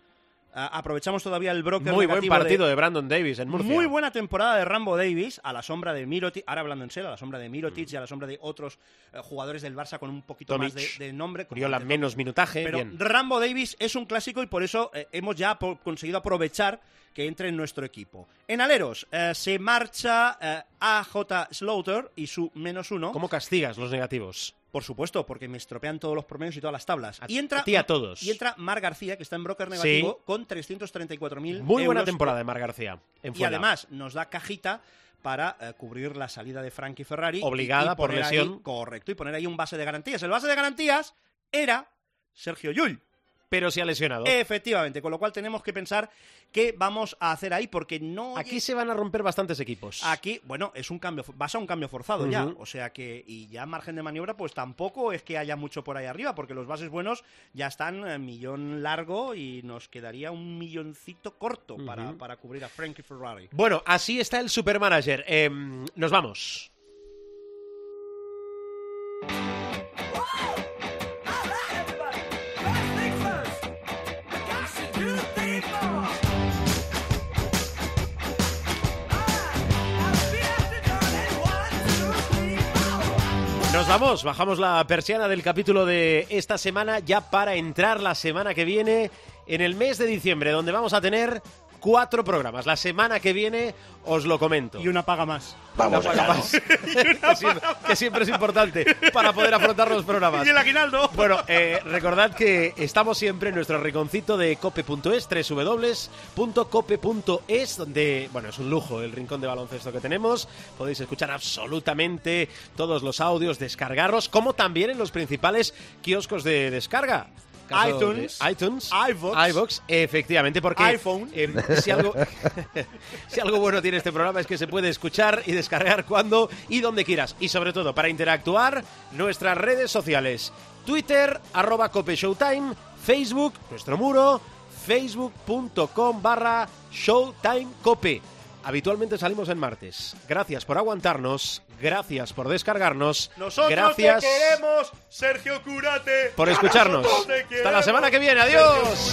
Aprovechamos todavía el broker Muy buen de- partido de... Brandon Davis en Murcia. Muy buena temporada de Rambo Davis, a la sombra de Mirotic, ahora hablando en serio, a la sombra de Mirotic y a la sombra de otros eh, jugadores del Barça con un poquito Tomic, más de, de nombre. antes, menos minutaje. Pero bien. Rambo Davis es un clásico y por eso eh, hemos ya conseguido aprovechar que entre en nuestro equipo. En aleros eh, se marcha eh, AJ Slaughter y su menos uno. ¿Cómo castigas los negativos? Por supuesto, porque me estropean todos los promedios y todas las tablas. A- y entra, a ti a todos. Y entra Mar García, que está en broker negativo, con 334.000 Muy buena temporada de Mar García. En Y además nos da cajita para eh, cubrir la salida de Frankie Ferrari. Obligada y- y por ahí- lesión. correcto, y poner ahí un base de garantías. El base de garantías era Sergio Llull. Pero se ha lesionado. Efectivamente, con lo cual tenemos que pensar qué vamos a hacer ahí, porque no... Aquí se van a romper bastantes equipos. Aquí, bueno, es un cambio, vas a un cambio forzado ya, o sea que, y ya margen de maniobra, pues tampoco es que haya mucho por ahí arriba, porque los bases buenos ya están eh, millón largo y nos quedaría un milloncito corto para, para cubrir a Frankie Ferrari. Bueno, así está el supermanager. Em, nos vamos. Nos vamos, bajamos la persiana del capítulo de esta semana ya para entrar la semana que viene en el mes de diciembre, donde vamos a tener cuatro programas. La semana que viene os lo comento. Y una paga más. Vamos, que, siempre, que siempre es importante para poder afrontar los programas. Y el aguinaldo. Bueno, eh, recordad que estamos siempre en nuestro rinconcito de cope.es, www.cope.es, donde, bueno, es un lujo el rincón de baloncesto que tenemos. Podéis escuchar absolutamente todos los audios, descargarlos, como también en los principales kioscos de descarga. ITunes, de iTunes, iVoox, iVoox, efectivamente, porque iPhone. eh, si, algo, si algo bueno tiene este programa es que se puede escuchar y descargar cuando y donde quieras. Y sobre todo, para interactuar, nuestras redes sociales. Twitter, arroba Cope Showtime, Facebook, nuestro muro, facebook.com barra Showtime Cope. Habitualmente salimos en martes. Gracias por aguantarnos, gracias por descargarnos, Nosotros gracias te queremos, Sergio Curate. por escucharnos. Hasta la semana que viene, adiós.